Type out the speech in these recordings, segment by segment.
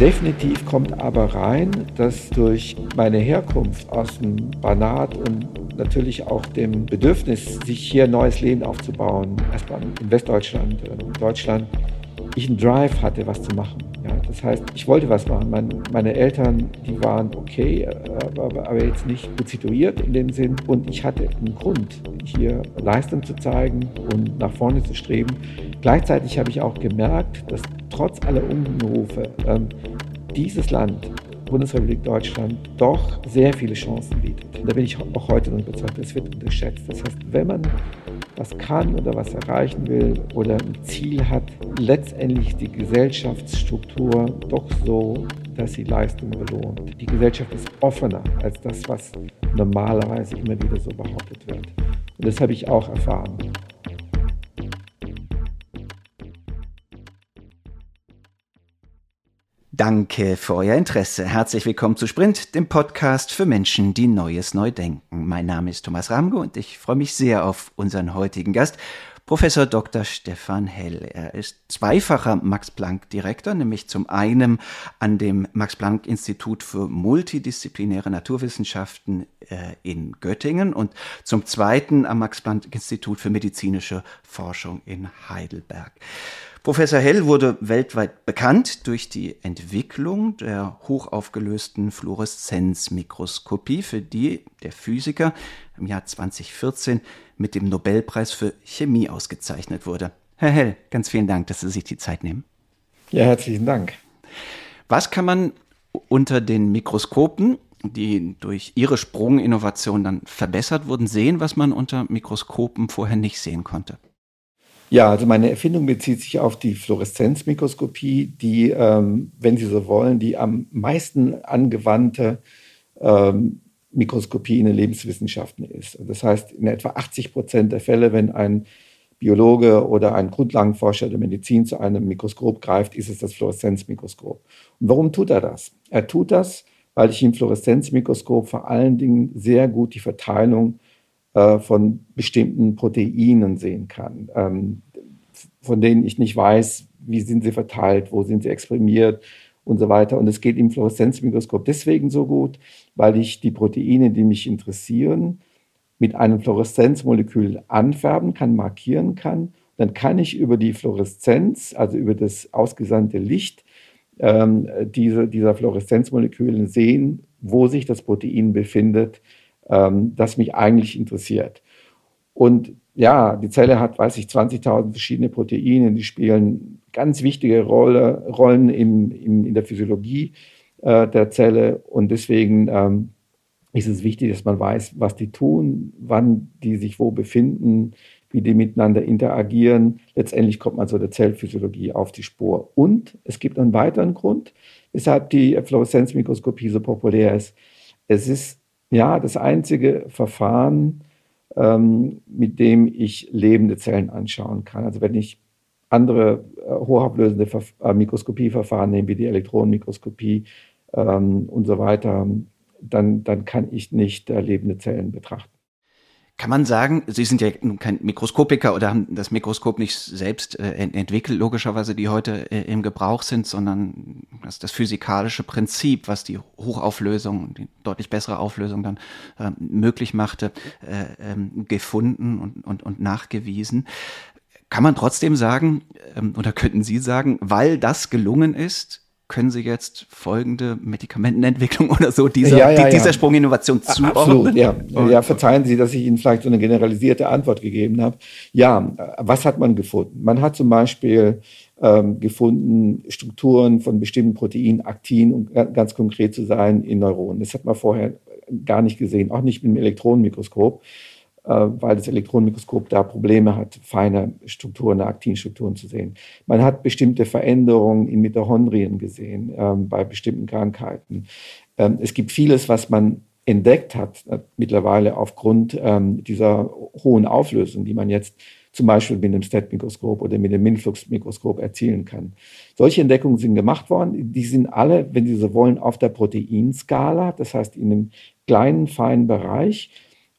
Definitiv kommt aber rein, dass durch meine Herkunft aus dem Banat und natürlich auch dem Bedürfnis, sich hier ein neues Leben aufzubauen, erstmal in Westdeutschland, in Deutschland, ich einen Drive hatte, was zu machen. Das heißt, ich wollte was machen. Mein, meine Eltern, die waren okay, aber, aber, jetzt nicht gut situiert in dem Sinn. Und ich hatte einen Grund, hier Leistung zu zeigen und nach vorne zu streben. Gleichzeitig habe ich auch gemerkt, dass trotz aller Unrufe ähm, dieses Land Bundesrepublik Deutschland doch sehr viele Chancen bietet. Da bin ich auch heute noch überzeugt, das wird unterschätzt. Das heißt, wenn man was kann oder was erreichen will oder ein Ziel hat, letztendlich die Gesellschaftsstruktur doch so, dass sie Leistung belohnt. Die Gesellschaft ist offener als das, was normalerweise immer wieder so behauptet wird. Und das habe ich auch erfahren. Danke für euer Interesse. Herzlich willkommen zu Sprint, dem Podcast für Menschen, die Neues neu denken. Mein Name ist Thomas Ramge und ich freue mich sehr auf unseren heutigen Gast, Professor Dr. Stefan Hell. Er ist zweifacher Max-Planck-Direktor, nämlich zum einen an dem Max-Planck-Institut für multidisziplinäre Naturwissenschaften äh, in Göttingen und zum zweiten am Max-Planck-Institut für medizinische Forschung in Heidelberg. Professor Hell wurde weltweit bekannt durch die Entwicklung der hochaufgelösten Fluoreszenzmikroskopie, für die der Physiker im Jahr 2014 mit dem Nobelpreis für Chemie ausgezeichnet wurde. Herr Hell, ganz vielen Dank, dass Sie sich die Zeit nehmen. Ja, herzlichen Dank. Was kann man unter den Mikroskopen, die durch Ihre Sprunginnovation dann verbessert wurden, sehen, was man unter Mikroskopen vorher nicht sehen konnte? Ja, also meine Erfindung bezieht sich auf die Fluoreszenzmikroskopie, die, ähm, wenn Sie so wollen, die am meisten angewandte ähm, Mikroskopie in den Lebenswissenschaften ist. Das heißt, in etwa 80 Prozent der Fälle, wenn ein Biologe oder ein Grundlagenforscher der Medizin zu einem Mikroskop greift, ist es das Fluoreszenzmikroskop. Und warum tut er das? Er tut das, weil ich im Fluoreszenzmikroskop vor allen Dingen sehr gut die Verteilung äh, von bestimmten Proteinen sehen kann, ähm, von denen ich nicht weiß, wie sind sie verteilt, wo sind sie exprimiert und so weiter. Und es geht im Fluoreszenzmikroskop deswegen so gut, weil ich die Proteine, die mich interessieren, mit einem Fluoreszenzmolekül anfärben kann, markieren kann. Dann kann ich über die Fluoreszenz, also über das ausgesandte Licht, ähm, diese, dieser Fluoreszenzmoleküle sehen, wo sich das Protein befindet ähm, das mich eigentlich interessiert. Und ja, die Zelle hat, weiß ich, 20.000 verschiedene Proteine, die spielen ganz wichtige Rolle, Rollen im, im, in der Physiologie äh, der Zelle. Und deswegen ähm, ist es wichtig, dass man weiß, was die tun, wann die sich wo befinden, wie die miteinander interagieren. Letztendlich kommt man so der Zellphysiologie auf die Spur. Und es gibt einen weiteren Grund, weshalb die Fluoreszenzmikroskopie so populär ist. Es ist ja, das einzige Verfahren, ähm, mit dem ich lebende Zellen anschauen kann. Also wenn ich andere äh, hochauflösende Ver äh, Mikroskopieverfahren nehme, wie die Elektronenmikroskopie ähm, und so weiter, dann, dann kann ich nicht äh, lebende Zellen betrachten. Kann man sagen, Sie sind ja kein Mikroskopiker oder haben das Mikroskop nicht selbst äh, entwickelt, logischerweise, die heute äh, im Gebrauch sind, sondern das, das physikalische Prinzip, was die Hochauflösung, die deutlich bessere Auflösung dann äh, möglich machte, äh, ähm, gefunden und, und, und nachgewiesen. Kann man trotzdem sagen, ähm, oder könnten Sie sagen, weil das gelungen ist, können Sie jetzt folgende Medikamentenentwicklung oder so dieser, ja, ja, dieser ja. Sprunginnovation zuordnen? Absolut, ja. ja. Verzeihen Sie, dass ich Ihnen vielleicht so eine generalisierte Antwort gegeben habe. Ja, was hat man gefunden? Man hat zum Beispiel ähm, gefunden, Strukturen von bestimmten Proteinen, Aktin, um ganz konkret zu sein, in Neuronen. Das hat man vorher gar nicht gesehen, auch nicht mit dem Elektronenmikroskop. Äh, weil das Elektronenmikroskop da Probleme hat, feine Strukturen, Aktinstrukturen zu sehen. Man hat bestimmte Veränderungen in Mitochondrien gesehen ähm, bei bestimmten Krankheiten. Ähm, es gibt vieles, was man entdeckt hat äh, mittlerweile aufgrund ähm, dieser hohen Auflösung, die man jetzt zum Beispiel mit dem STAT-Mikroskop oder mit dem Minflux-Mikroskop erzielen kann. Solche Entdeckungen sind gemacht worden. Die sind alle, wenn Sie so wollen, auf der Proteinskala, das heißt in einem kleinen, feinen Bereich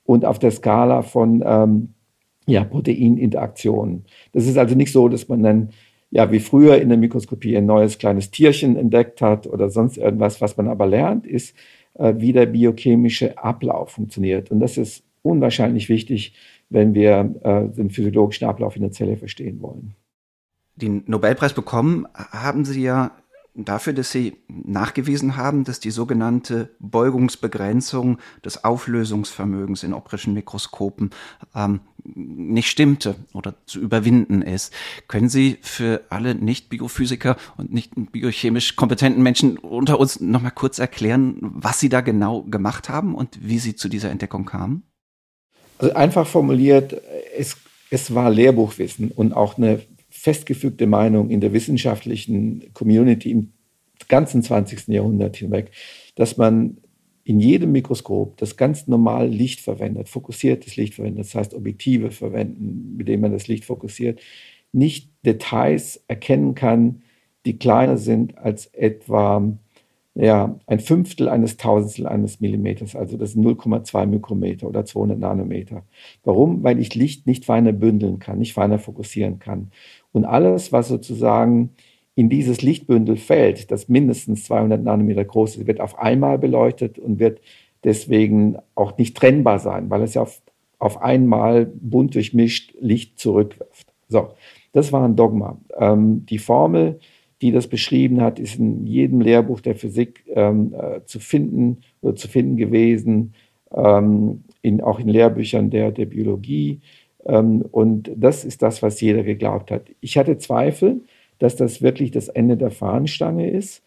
und auf der Skala von ähm, ja, Proteininteraktionen. Das ist also nicht so, dass man dann ja, wie früher in der Mikroskopie ein neues kleines Tierchen entdeckt hat oder sonst irgendwas. Was man aber lernt, ist, äh, wie der biochemische Ablauf funktioniert. Und das ist unwahrscheinlich wichtig, wenn wir äh, den physiologischen Ablauf in der Zelle verstehen wollen. Den Nobelpreis bekommen haben Sie ja dafür, dass Sie nachgewiesen haben, dass die sogenannte Beugungsbegrenzung des Auflösungsvermögens in optischen Mikroskopen ähm, nicht stimmte oder zu überwinden ist. Können Sie für alle Nicht-Biophysiker und nicht biochemisch kompetenten Menschen unter uns noch mal kurz erklären, was Sie da genau gemacht haben und wie Sie zu dieser Entdeckung kamen? Also einfach formuliert, es, es war Lehrbuchwissen und auch eine festgefügte Meinung in der wissenschaftlichen Community im ganzen 20. Jahrhundert hinweg, dass man in jedem Mikroskop das ganz normal Licht verwendet, fokussiertes Licht verwendet, das heißt Objektive verwenden, mit denen man das Licht fokussiert, nicht Details erkennen kann, die kleiner sind als etwa ja, ein Fünftel eines Tausendstel eines Millimeters, also das sind 0,2 Mikrometer oder 200 Nanometer. Warum? Weil ich Licht nicht feiner bündeln kann, nicht feiner fokussieren kann. Und alles, was sozusagen in dieses Lichtbündel fällt, das mindestens 200 Nanometer groß ist, wird auf einmal beleuchtet und wird deswegen auch nicht trennbar sein, weil es ja auf, auf einmal bunt durchmischt Licht zurückwirft. So, das war ein Dogma. Ähm, die Formel, die das beschrieben hat, ist in jedem Lehrbuch der Physik ähm, äh, zu finden oder zu finden gewesen, ähm, in, auch in Lehrbüchern der, der Biologie. Ähm, und das ist das, was jeder geglaubt hat. Ich hatte Zweifel, dass das wirklich das Ende der Fahnenstange ist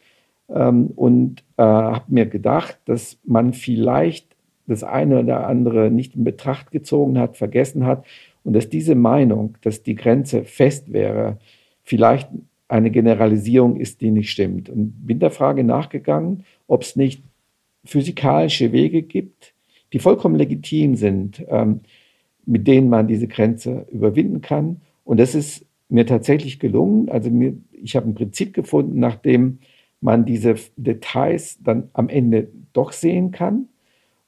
ähm, und äh, habe mir gedacht, dass man vielleicht das eine oder andere nicht in Betracht gezogen hat, vergessen hat und dass diese Meinung, dass die Grenze fest wäre, vielleicht eine Generalisierung ist, die nicht stimmt. Und bin der Frage nachgegangen, ob es nicht physikalische Wege gibt, die vollkommen legitim sind, ähm, mit denen man diese Grenze überwinden kann. Und das ist mir tatsächlich gelungen. Also mir, ich habe ein Prinzip gefunden, nachdem man diese Details dann am Ende doch sehen kann.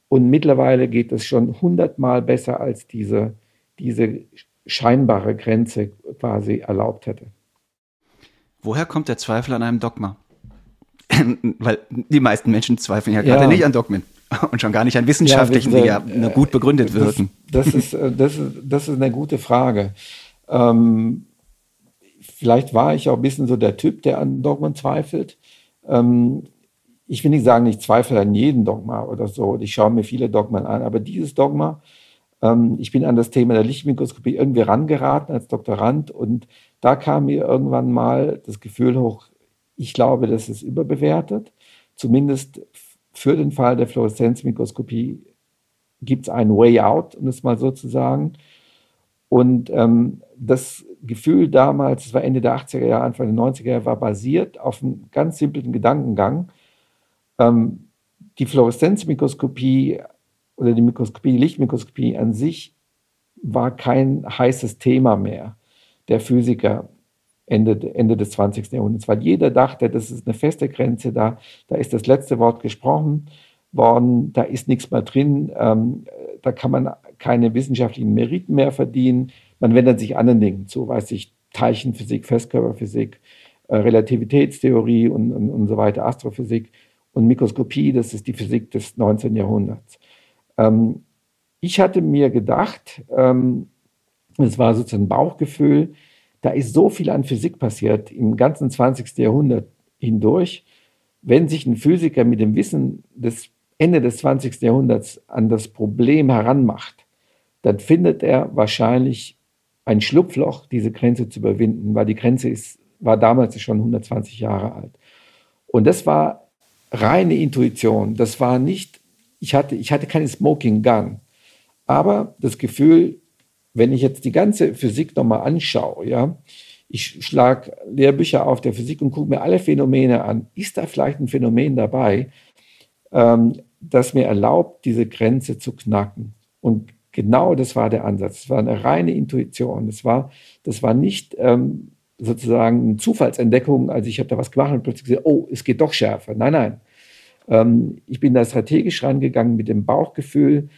Und mittlerweile geht es schon hundertmal besser, als diese, diese scheinbare Grenze quasi erlaubt hätte. Woher kommt der Zweifel an einem Dogma? Weil die meisten Menschen zweifeln ja gerade ja. nicht an Dogmen und schon gar nicht an wissenschaftlichen, ja, die ja gut begründet wirken. Das, das, ist, äh, das, ist, das ist eine gute Frage. Ähm, vielleicht war ich auch ein bisschen so der Typ, der an Dogmen zweifelt. Ähm, ich will nicht sagen, ich zweifle an jedem Dogma oder so. Ich schaue mir viele Dogmen an, aber dieses Dogma, ähm, ich bin an das Thema der Lichtmikroskopie irgendwie rangeraten als Doktorand und da kam mir irgendwann mal das Gefühl hoch, ich glaube, das ist überbewertet. Zumindest für den Fall der Fluoreszenzmikroskopie gibt es einen Way out, um es mal so zu sagen. Und ähm, das Gefühl damals, das war Ende der 80er Jahre, Anfang der 90er Jahre, war basiert auf einem ganz simplen Gedankengang. Ähm, die Fluoreszenzmikroskopie oder die Mikroskopie, die Lichtmikroskopie an sich war kein heißes Thema mehr der Physiker Ende, Ende des 20. Jahrhunderts, weil jeder dachte, das ist eine feste Grenze, da, da ist das letzte Wort gesprochen worden, da ist nichts mehr drin, ähm, da kann man keine wissenschaftlichen Meriten mehr verdienen. Man wendet sich anderen Dingen zu, weiß ich, Teilchenphysik, Festkörperphysik, äh, Relativitätstheorie und, und, und so weiter, Astrophysik und Mikroskopie, das ist die Physik des 19. Jahrhunderts. Ähm, ich hatte mir gedacht, ähm, es war sozusagen ein Bauchgefühl, da ist so viel an Physik passiert im ganzen 20. Jahrhundert hindurch. Wenn sich ein Physiker mit dem Wissen des Ende des 20. Jahrhunderts an das Problem heranmacht, dann findet er wahrscheinlich ein Schlupfloch, diese Grenze zu überwinden, weil die Grenze ist, war damals schon 120 Jahre alt. Und das war reine Intuition. Das war nicht, ich hatte, ich hatte keine Smoking Gun, aber das Gefühl, wenn ich jetzt die ganze Physik nochmal anschaue, ja, ich schlage Lehrbücher auf der Physik und gucke mir alle Phänomene an, ist da vielleicht ein Phänomen dabei, ähm, das mir erlaubt, diese Grenze zu knacken? Und genau das war der Ansatz. Es war eine reine Intuition. Das war, das war nicht ähm, sozusagen eine Zufallsentdeckung. Also ich habe da was gemacht und plötzlich gesagt, oh, es geht doch schärfer. Nein, nein. Ähm, ich bin da strategisch rangegangen mit dem Bauchgefühl,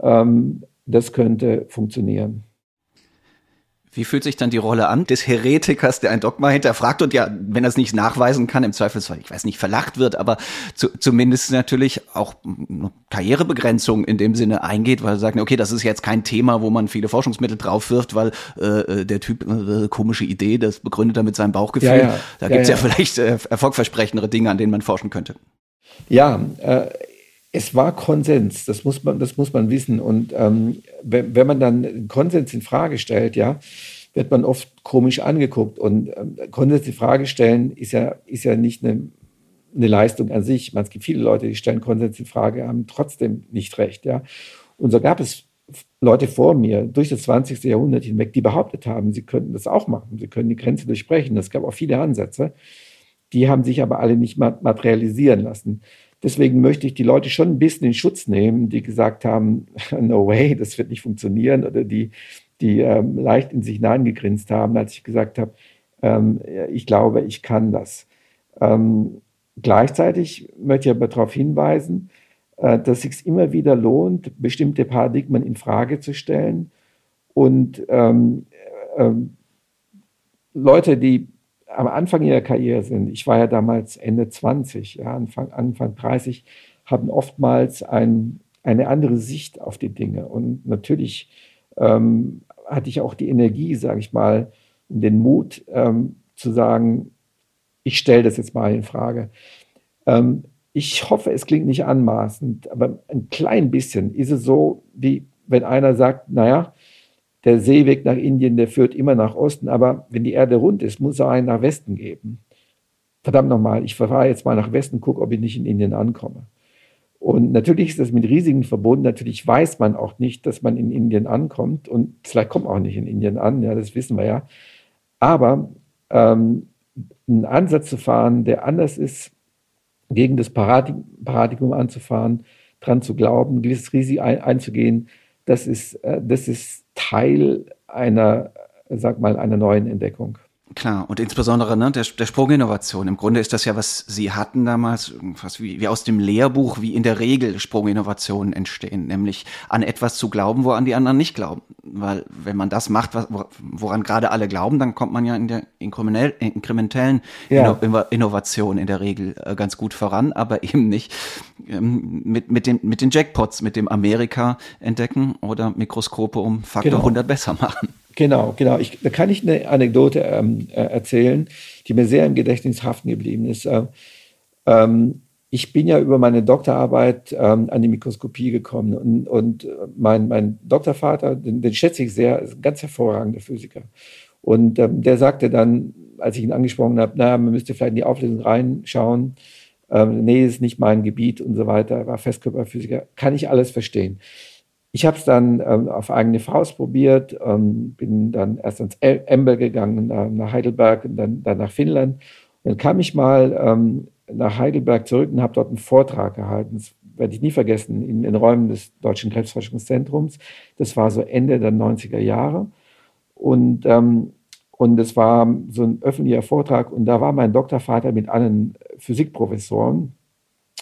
ähm, das könnte funktionieren. Wie fühlt sich dann die Rolle an des Heretikers, der ein Dogma hinterfragt und ja, wenn er es nicht nachweisen kann, im Zweifelsfall, ich weiß nicht, verlacht wird, aber zu, zumindest natürlich auch Karrierebegrenzung in dem Sinne eingeht, weil er sagt, okay, das ist jetzt kein Thema, wo man viele Forschungsmittel drauf wirft, weil äh, der Typ äh, komische Idee, das begründet er mit seinem Bauchgefühl. Ja, ja. Da ja, ja, ja vielleicht äh, erfolgversprechendere Dinge, an denen man forschen könnte. Ja, äh, es war Konsens, das muss man, das muss man wissen. Und ähm, wenn, wenn, man dann Konsens in Frage stellt, ja, wird man oft komisch angeguckt. Und ähm, Konsens in Frage stellen ist ja, ist ja nicht eine, eine Leistung an sich. Man, es gibt viele Leute, die stellen Konsens in Frage, haben trotzdem nicht recht. Ja. Und so gab es Leute vor mir durch das 20. Jahrhundert hinweg, die behauptet haben, sie könnten das auch machen, sie können die Grenze durchbrechen. Es gab auch viele Ansätze. Die haben sich aber alle nicht materialisieren lassen. Deswegen möchte ich die Leute schon ein bisschen in Schutz nehmen, die gesagt haben, no way, das wird nicht funktionieren oder die, die ähm, leicht in sich hineingegrinst haben, als ich gesagt habe, ähm, ich glaube, ich kann das. Ähm, gleichzeitig möchte ich aber darauf hinweisen, äh, dass es sich immer wieder lohnt, bestimmte Paradigmen in Frage zu stellen und ähm, äh, Leute, die am Anfang ihrer Karriere sind, ich war ja damals Ende 20, ja, Anfang, Anfang 30, haben oftmals ein, eine andere Sicht auf die Dinge. Und natürlich ähm, hatte ich auch die Energie, sage ich mal, und den Mut ähm, zu sagen, ich stelle das jetzt mal in Frage. Ähm, ich hoffe, es klingt nicht anmaßend, aber ein klein bisschen ist es so, wie wenn einer sagt, naja, der Seeweg nach Indien, der führt immer nach Osten, aber wenn die Erde rund ist, muss er einen nach Westen geben. Verdammt nochmal, ich fahre jetzt mal nach Westen, gucke, ob ich nicht in Indien ankomme. Und natürlich ist das mit Risiken verbunden. Natürlich weiß man auch nicht, dass man in Indien ankommt. Und vielleicht kommt man auch nicht in Indien an, ja, das wissen wir ja. Aber ähm, einen Ansatz zu fahren, der anders ist, gegen das Paradigm anzufahren, dran zu glauben, gewisses Risiko einzugehen, das ist, äh, das ist Teil einer, sag mal, einer neuen Entdeckung. Klar, und insbesondere ne, der, der Sprunginnovation. Im Grunde ist das ja, was Sie hatten damals, fast wie, wie aus dem Lehrbuch, wie in der Regel Sprunginnovationen entstehen, nämlich an etwas zu glauben, woran die anderen nicht glauben. Weil wenn man das macht, was, woran gerade alle glauben, dann kommt man ja in der inkrementellen ja. Innovation in der Regel äh, ganz gut voran, aber eben nicht ähm, mit, mit, den, mit den Jackpots, mit dem Amerika entdecken oder Mikroskope um Faktor genau. 100 besser machen. Genau, genau. Ich, da kann ich eine Anekdote ähm, äh, erzählen, die mir sehr im Gedächtnis haften geblieben ist. Äh, ähm, ich bin ja über meine Doktorarbeit ähm, an die Mikroskopie gekommen und, und mein, mein Doktorvater, den, den, schätze ich sehr, ist ein ganz hervorragender Physiker. Und ähm, der sagte dann, als ich ihn angesprochen habe, naja, man müsste vielleicht in die Auflösung reinschauen. Ähm, nee, ist nicht mein Gebiet und so weiter. Er war Festkörperphysiker. Kann ich alles verstehen. Ich habe es dann ähm, auf eigene Faust probiert, ähm, bin dann erst ans Ember gegangen, nach, nach Heidelberg und dann, dann, nach Finnland. Und dann kam ich mal ähm, nach Heidelberg zurück und habe dort einen Vortrag gehalten. Das werde ich nie vergessen, in den Räumen des Deutschen Krebsforschungszentrums. Das war so Ende der 90er Jahre. Und, ähm, und es war so ein öffentlicher Vortrag und da war mein Doktorvater mit allen Physikprofessoren,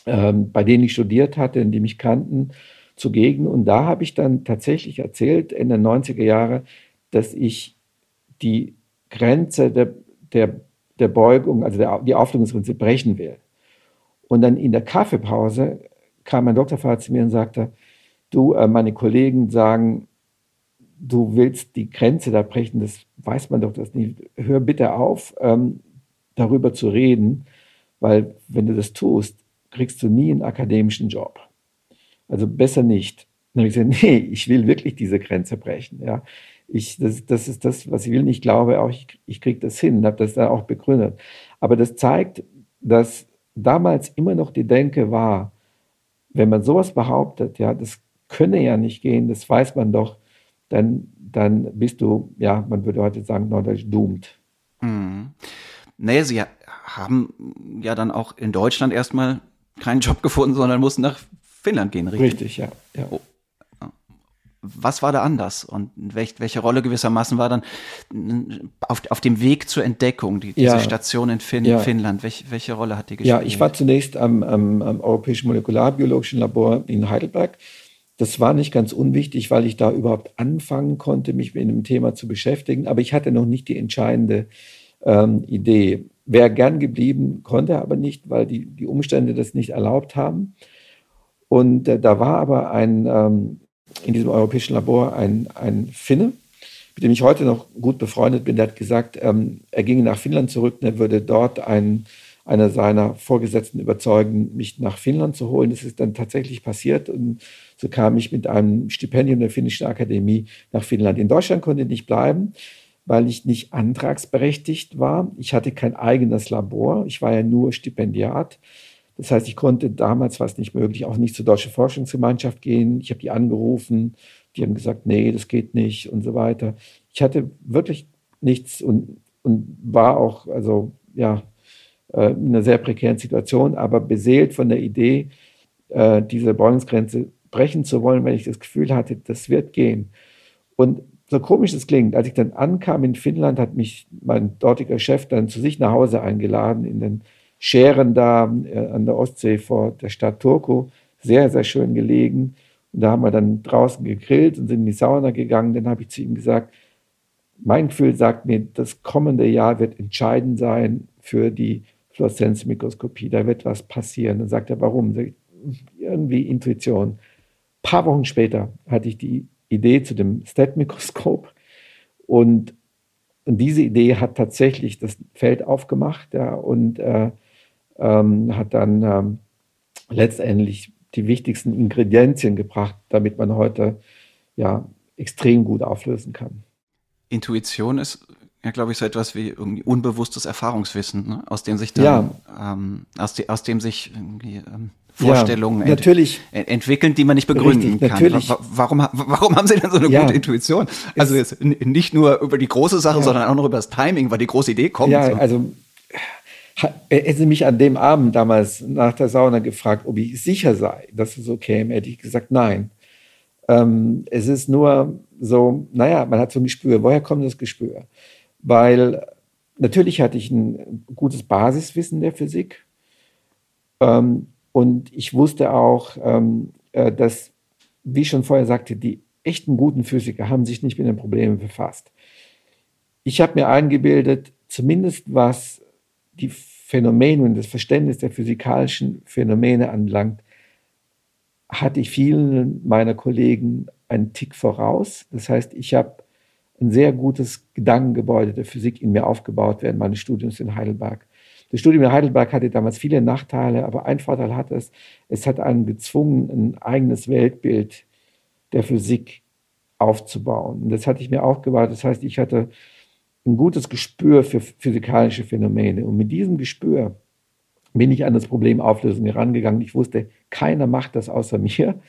ähm, bei denen ich studiert hatte, die mich kannten zugegen. Und da habe ich dann tatsächlich erzählt, in den 90er Jahren, dass ich die Grenze der, der, der Beugung, also der, die Auflösungsgrenze brechen will. Und dann in der Kaffeepause kam mein Doktorvater zu mir und sagte, du, äh, meine Kollegen sagen, du willst die Grenze da brechen, das weiß man doch das nicht. Hör bitte auf, ähm, darüber zu reden, weil wenn du das tust, kriegst du nie einen akademischen Job. Also besser nicht. Dann habe ich gesagt, nee, ich will wirklich diese Grenze brechen. Ja. Ich, das, das ist das, was ich will. Ich glaube auch, ich, ich kriege das hin, habe das dann auch begründet. Aber das zeigt, dass damals immer noch die Denke war, wenn man sowas behauptet, ja, das könne ja nicht gehen, das weiß man doch, dann, dann bist du, ja, man würde heute sagen, neudeutsch doomed. Hm. Naja, Sie haben ja dann auch in Deutschland erstmal keinen Job gefunden, sondern mussten nach Finnland gehen, richtig? Richtig, ja. ja. Oh. Was war da anders und welch, welche Rolle gewissermaßen war dann auf, auf dem Weg zur Entdeckung, die, diese ja. Station in Finn, ja. Finnland? Welch, welche Rolle hat die gespielt? Ja, ich war zunächst am, am, am Europäischen Molekularbiologischen Labor in Heidelberg. das war nicht ganz unwichtig, weil ich da überhaupt anfangen konnte, mich mit dem Thema zu beschäftigen. Aber ich hatte noch nicht die entscheidende ähm, Idee. Wäre gern geblieben, konnte aber nicht, weil die, die Umstände das nicht erlaubt haben. Und äh, da war aber ein, ähm, in diesem europäischen Labor ein, ein Finne, mit dem ich heute noch gut befreundet bin, der hat gesagt, ähm, er ginge nach Finnland zurück und er würde dort ein, einer seiner Vorgesetzten überzeugen, mich nach Finnland zu holen. Das ist dann tatsächlich passiert und so kam ich mit einem Stipendium der Finnischen Akademie nach Finnland. In Deutschland konnte ich nicht bleiben, weil ich nicht antragsberechtigt war. Ich hatte kein eigenes Labor. Ich war ja nur Stipendiat. Das heißt, ich konnte damals, war es nicht möglich, auch nicht zur Deutschen Forschungsgemeinschaft gehen. Ich habe die angerufen, die haben gesagt, nee, das geht nicht und so weiter. Ich hatte wirklich nichts und, und war auch, also ja, äh, in einer sehr prekären Situation, aber beseelt von der Idee, äh, diese Bäumungsgrenze brechen zu wollen, weil ich das Gefühl hatte, das wird gehen. Und so komisch es klingt, als ich dann ankam in Finnland, hat mich mein dortiger Chef dann zu sich nach Hause eingeladen in den Scheren da äh, an der Ostsee vor der Stadt Turku. Sehr, sehr schön gelegen. Und da haben wir dann draußen gegrillt und sind in die Sauna gegangen. Dann habe ich zu ihm gesagt, mein Gefühl sagt mir, das kommende Jahr wird entscheidend sein für die Fluoreszenzmikroskopie. Da wird was passieren. Dann sagt er, warum? Irgendwie Intuition. Ein paar Wochen später hatte ich die Idee zu dem STAT-Mikroskop und, und diese Idee hat tatsächlich das Feld aufgemacht ja, und äh, ähm, hat dann ähm, letztendlich die wichtigsten Ingredienzien gebracht, damit man heute ja extrem gut auflösen kann. Intuition ist ja, glaube ich, so etwas wie irgendwie unbewusstes Erfahrungswissen, ne? aus dem sich dann, ja. ähm, aus, de, aus dem sich irgendwie ähm, Vorstellungen ja. Ent entwickeln, die man nicht begründen Richtig, kann. Natürlich. Warum, warum haben Sie denn so eine ja. gute Intuition? Also jetzt nicht nur über die große Sache, sondern auch noch über das Timing, weil die große Idee kommt. Ja, so. also Hätten Sie mich an dem Abend damals nach der Sauna gefragt, ob ich sicher sei, dass es so käme, hätte ich gesagt, nein. Ähm, es ist nur so, naja, man hat so ein Gespür. Woher kommt das Gespür? Weil natürlich hatte ich ein gutes Basiswissen der Physik. Ähm, und ich wusste auch, ähm, äh, dass, wie ich schon vorher sagte, die echten guten Physiker haben sich nicht mit den Problemen befasst. Ich habe mir eingebildet, zumindest was die Phänomene und das Verständnis der physikalischen Phänomene anlangt, hatte ich vielen meiner Kollegen einen Tick voraus. Das heißt, ich habe ein sehr gutes Gedankengebäude der Physik in mir aufgebaut während meines Studiums in Heidelberg. Das Studium in Heidelberg hatte damals viele Nachteile, aber ein Vorteil hat es, es hat einen gezwungen, ein eigenes Weltbild der Physik aufzubauen. Und das hatte ich mir aufgebaut. Das heißt, ich hatte ein gutes Gespür für physikalische Phänomene. Und mit diesem Gespür bin ich an das Problem Auflösung herangegangen. Ich wusste, keiner macht das außer mir.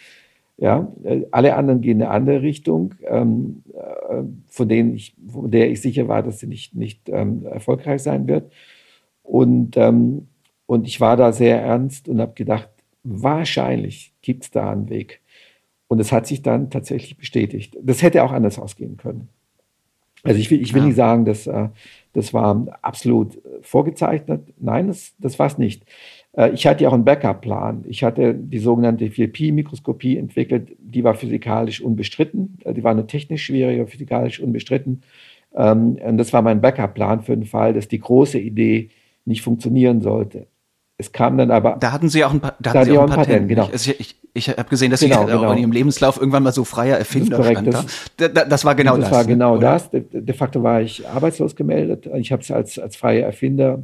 Ja, alle anderen gehen in eine andere Richtung, ähm, äh, von, denen ich, von der ich sicher war, dass sie nicht, nicht ähm, erfolgreich sein wird. Und, ähm, und ich war da sehr ernst und habe gedacht, wahrscheinlich gibt es da einen Weg. Und es hat sich dann tatsächlich bestätigt. Das hätte auch anders ausgehen können. Also ich will, ich will ja. nicht sagen, dass äh, das war absolut vorgezeichnet. Nein, das, das war es nicht. Äh, ich hatte ja auch einen Backup-Plan. Ich hatte die sogenannte 4Pi-Mikroskopie entwickelt. Die war physikalisch unbestritten. Äh, die war nur technisch schwieriger, physikalisch unbestritten. Ähm, und das war mein Backup-Plan für den Fall, dass die große Idee nicht funktionieren sollte. Es kam dann aber. Da hatten Sie auch ein, pa da hatten Sie auch ein Patent, Patent genau. Ich, ich, ich habe gesehen, dass genau, Sie genau. auch in Ihrem Lebenslauf irgendwann mal so freier Erfinder das stand. Das, da. das, war genau das. Das war genau oder? das. De, de, facto war ich arbeitslos gemeldet. Ich habe es als, als freier Erfinder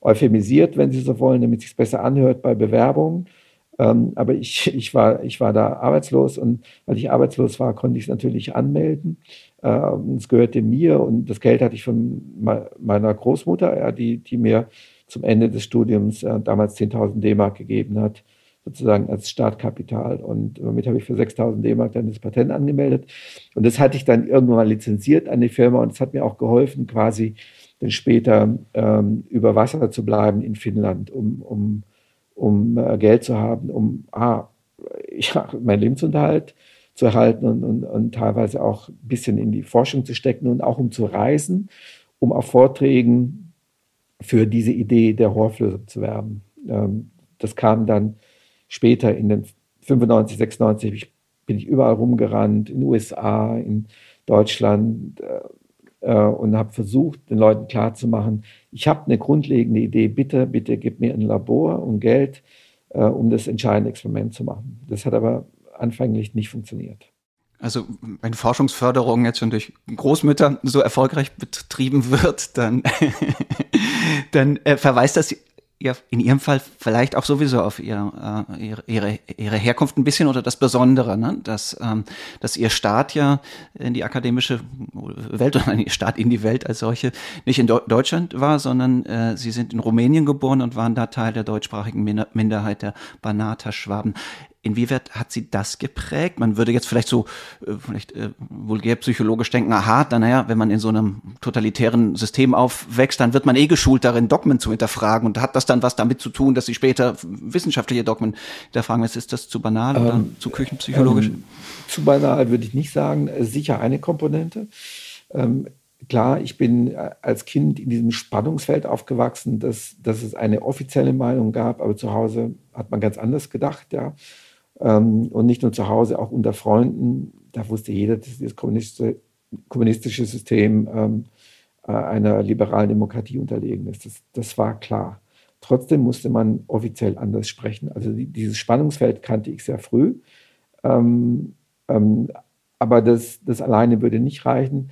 euphemisiert, wenn Sie so wollen, damit es sich besser anhört bei Bewerbungen. Ähm, aber ich, ich, war, ich war da arbeitslos und weil ich arbeitslos war, konnte ich es natürlich anmelden. Ähm, es gehörte mir und das Geld hatte ich von meiner Großmutter, ja, die, die mir zum Ende des Studiums äh, damals 10.000 D-Mark gegeben hat, sozusagen als Startkapital. Und damit habe ich für 6.000 D-Mark dann das Patent angemeldet. Und das hatte ich dann irgendwann mal lizenziert an die Firma und es hat mir auch geholfen, quasi dann später ähm, über Wasser zu bleiben in Finnland, um, um, um äh, Geld zu haben, um ah, ja, meinen Lebensunterhalt zu erhalten und, und, und teilweise auch ein bisschen in die Forschung zu stecken und auch um zu reisen, um auf Vorträgen für diese Idee der Horflösung zu werben. Ähm, das kam dann später in den 95, 96, ich bin ich überall rumgerannt, in den USA, in Deutschland äh, äh, und habe versucht, den Leuten klarzumachen, ich habe eine grundlegende Idee, bitte, bitte gib mir ein Labor und Geld, äh, um das entscheidende Experiment zu machen. Das hat aber anfänglich nicht funktioniert. Also wenn Forschungsförderung jetzt schon durch Großmütter so erfolgreich betrieben wird, dann, dann äh, verweist das ja in Ihrem Fall vielleicht auch sowieso auf ihr, äh, ihre, ihre, ihre Herkunft ein bisschen oder das Besondere, ne? dass, ähm, dass Ihr Staat ja in die akademische Welt oder Ihr Staat in die Welt als solche nicht in Deutschland war, sondern äh, Sie sind in Rumänien geboren und waren da Teil der deutschsprachigen Minderheit der Banata-Schwaben. Inwieweit hat sie das geprägt? Man würde jetzt vielleicht so äh, vielleicht äh, vulgär psychologisch denken, aha, dann naja, wenn man in so einem totalitären System aufwächst, dann wird man eh geschult darin, Dogmen zu hinterfragen und hat das dann was damit zu tun, dass sie später wissenschaftliche Dogmen hinterfragen. Ist das zu banal ähm, oder zu küchenpsychologisch? Ähm, zu banal würde ich nicht sagen. Sicher eine Komponente. Ähm, klar, ich bin äh, als Kind in diesem Spannungsfeld aufgewachsen, dass, dass es eine offizielle Meinung gab, aber zu Hause hat man ganz anders gedacht, ja. Ähm, und nicht nur zu Hause, auch unter Freunden. Da wusste jeder, dass das kommunistische, System ähm, äh, einer liberalen Demokratie unterlegen ist. Das, das war klar. Trotzdem musste man offiziell anders sprechen. Also die, dieses Spannungsfeld kannte ich sehr früh. Ähm, aber das, das alleine würde nicht reichen.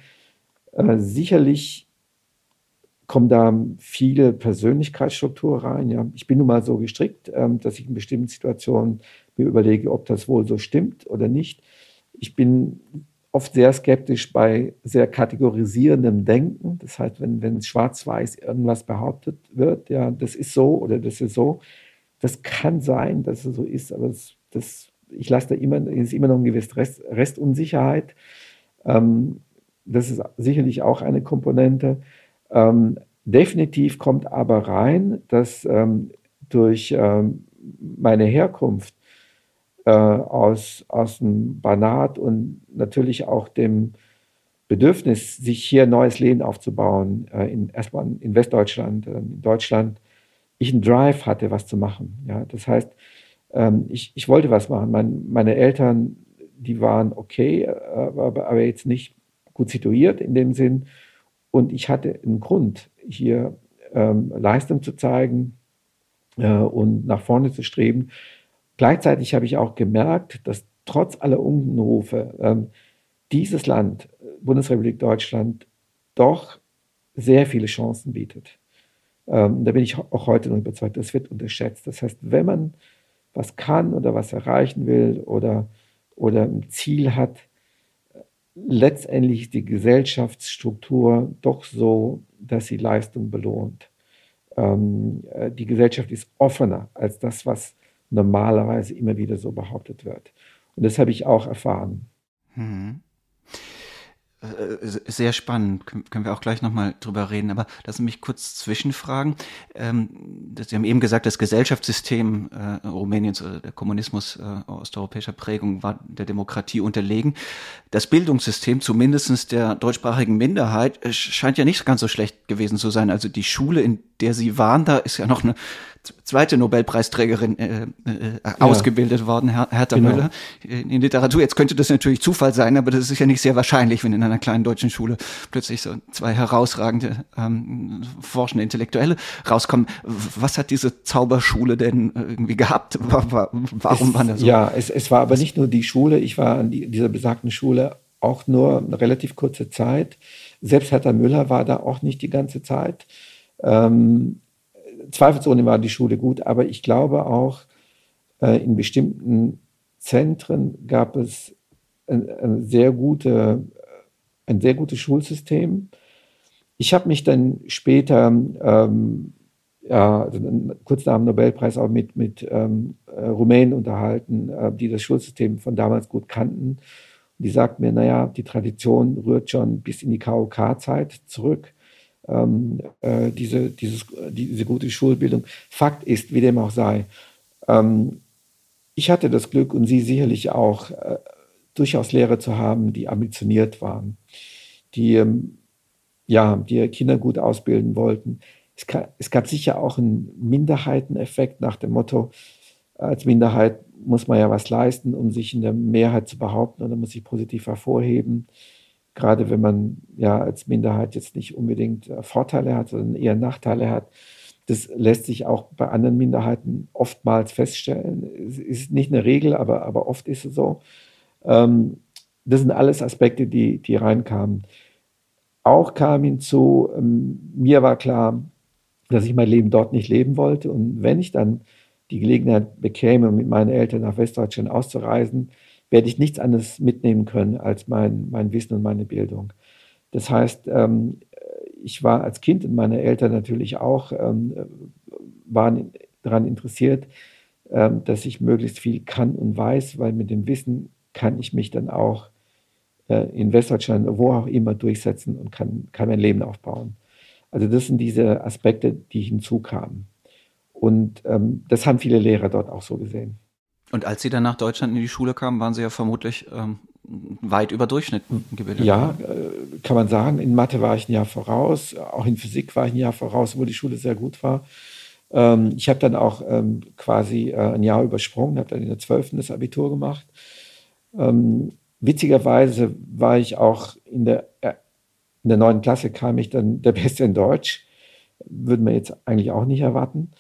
Äh, sicherlich kommen da viele Persönlichkeitsstrukturen rein. Ja. Ich bin nun mal so gestrickt, dass ich in bestimmten Situationen mir überlege, ob das wohl so stimmt oder nicht. Ich bin oft sehr skeptisch bei sehr kategorisierendem Denken. Das heißt, wenn, wenn schwarz-weiß irgendwas behauptet wird, ja, das ist so oder das ist so, das kann sein, dass es so ist, aber das, das ich lasse da immer, ist immer noch ein gewisses Rest, Restunsicherheit. Ähm, das ist sicherlich auch eine Komponente. Ähm, definitiv kommt aber rein, dass ähm, durch ähm, meine Herkunft aus, aus dem Banat und natürlich auch dem Bedürfnis, sich hier ein neues Leben aufzubauen, äh, in, erstmal in Westdeutschland, äh, in Deutschland, ich einen Drive hatte, was zu machen. Ja? Das heißt, ähm, ich, ich wollte was machen. Mein, meine Eltern, die waren okay, aber, aber jetzt nicht gut situiert in dem Sinn. Und ich hatte einen Grund, hier ähm, Leistung zu zeigen äh, und nach vorne zu streben. Gleichzeitig habe ich auch gemerkt, dass trotz aller Unrufe ähm, dieses Land, Bundesrepublik Deutschland, doch sehr viele Chancen bietet. Ähm, da bin ich auch heute noch überzeugt, das wird unterschätzt. Das heißt, wenn man was kann oder was erreichen will oder, oder ein Ziel hat, letztendlich ist die Gesellschaftsstruktur doch so, dass sie Leistung belohnt. Ähm, äh, die Gesellschaft ist offener als das, was normalerweise immer wieder so behauptet wird. Und das habe ich auch erfahren. Äh, sehr spannend, können wir auch gleich nochmal drüber reden, aber lassen Sie mich kurz zwischenfragen. Ähm, Sie haben eben gesagt, das Gesellschaftssystem äh, Rumäniens, äh, der Kommunismus osteuropäischer Prägung war der Demokratie unterlegen. Das Bildungssystem, zumindestens der deutschsprachigen Minderheit, scheint ja nicht ganz so schlecht gewesen zu sein. Also die Schule, in der Sie waren, da ist ja noch eine zweite Nobelpreisträgerin äh, äh, ausgebildet ja. worden, Her Hertha genau. Müller, in Literatur. Jetzt könnte das natürlich Zufall sein, aber das ist ja nicht sehr wahrscheinlich, wenn in einer kleinen deutschen Schule plötzlich so zwei herausragende ähm, forschende Intellektuelle rauskommen. Was hat diese Zauberschule denn irgendwie gehabt? Warum es, war das so? Ja, es, es war aber nicht nur die Schule. Ich war an die, dieser besagten Schule auch nur eine relativ kurze Zeit. Selbst Hertha Müller war da auch nicht die ganze Zeit. Ähm, zweifelsohne war die Schule gut, aber ich glaube auch, äh, in bestimmten Zentren gab es ein, ein, sehr, gute, ein sehr gutes Schulsystem. Ich habe mich dann später, ähm, ja, also kurz nach dem Nobelpreis auch mit, mit ähm, äh, Rumänen unterhalten, äh, die das Schulsystem von damals gut kannten. Und die sagten mir, naja, die Tradition rührt schon bis in die KOK-Zeit zurück ähm, äh, diese, dieses, diese gute Schulbildung. Fakt ist, wie dem auch sei, ähm, ich hatte das Glück und Sie sicherlich auch, äh, durchaus Lehrer zu haben, die ambitioniert waren, die, ähm, ja, die Kinder gut ausbilden wollten. Es, kann, es, gab sicher auch einen Minderheiteneffekt nach dem Motto, Als Minderheit muss man ja was leisten, um sich in der Mehrheit zu behaupten oder muss sich positiv hervorheben. Gerade wenn man ja als Minderheit jetzt nicht unbedingt äh, Vorteile hat, sondern eher Nachteile hat. Das lässt sich auch bei anderen Minderheiten oftmals feststellen. Es ist nicht eine Regel, aber, aber oft ist es so. Ähm, das sind alles Aspekte, die, die reinkamen. Auch kam hinzu, ähm, mir war klar, dass ich mein Leben dort nicht leben wollte. Und wenn ich dann die Gelegenheit bekäme, mit meinen Eltern nach Westdeutschland auszureisen, werde ich nichts anderes mitnehmen können als mein, mein Wissen und meine Bildung. Das heißt, ähm, ich war als Kind und meine Eltern natürlich auch, ähm, waren daran interessiert, ähm, dass ich möglichst viel kann und weiß, weil mit dem Wissen kann ich mich dann auch äh, in Westdeutschland, wo auch immer, durchsetzen und kann, kann mein Leben aufbauen. Also das sind diese Aspekte, die hinzukamen. Und ähm, das haben viele Lehrer dort auch so gesehen. Und als Sie dann nach Deutschland in die Schule kamen, waren Sie ja vermutlich ähm, weit über Durchschnitt gebildet. Ja, äh, kann man sagen. In Mathe war ich ein Jahr voraus, auch in Physik war ich ein Jahr voraus, wo die Schule sehr gut war. Ähm, ich habe dann auch ähm, quasi äh, ein Jahr übersprungen, habe dann in der 12. das Abitur gemacht. Ähm, witzigerweise war ich auch in der, äh, in der 9. Klasse kam ich dann der Beste in Deutsch. Würde man jetzt eigentlich auch nicht erwarten.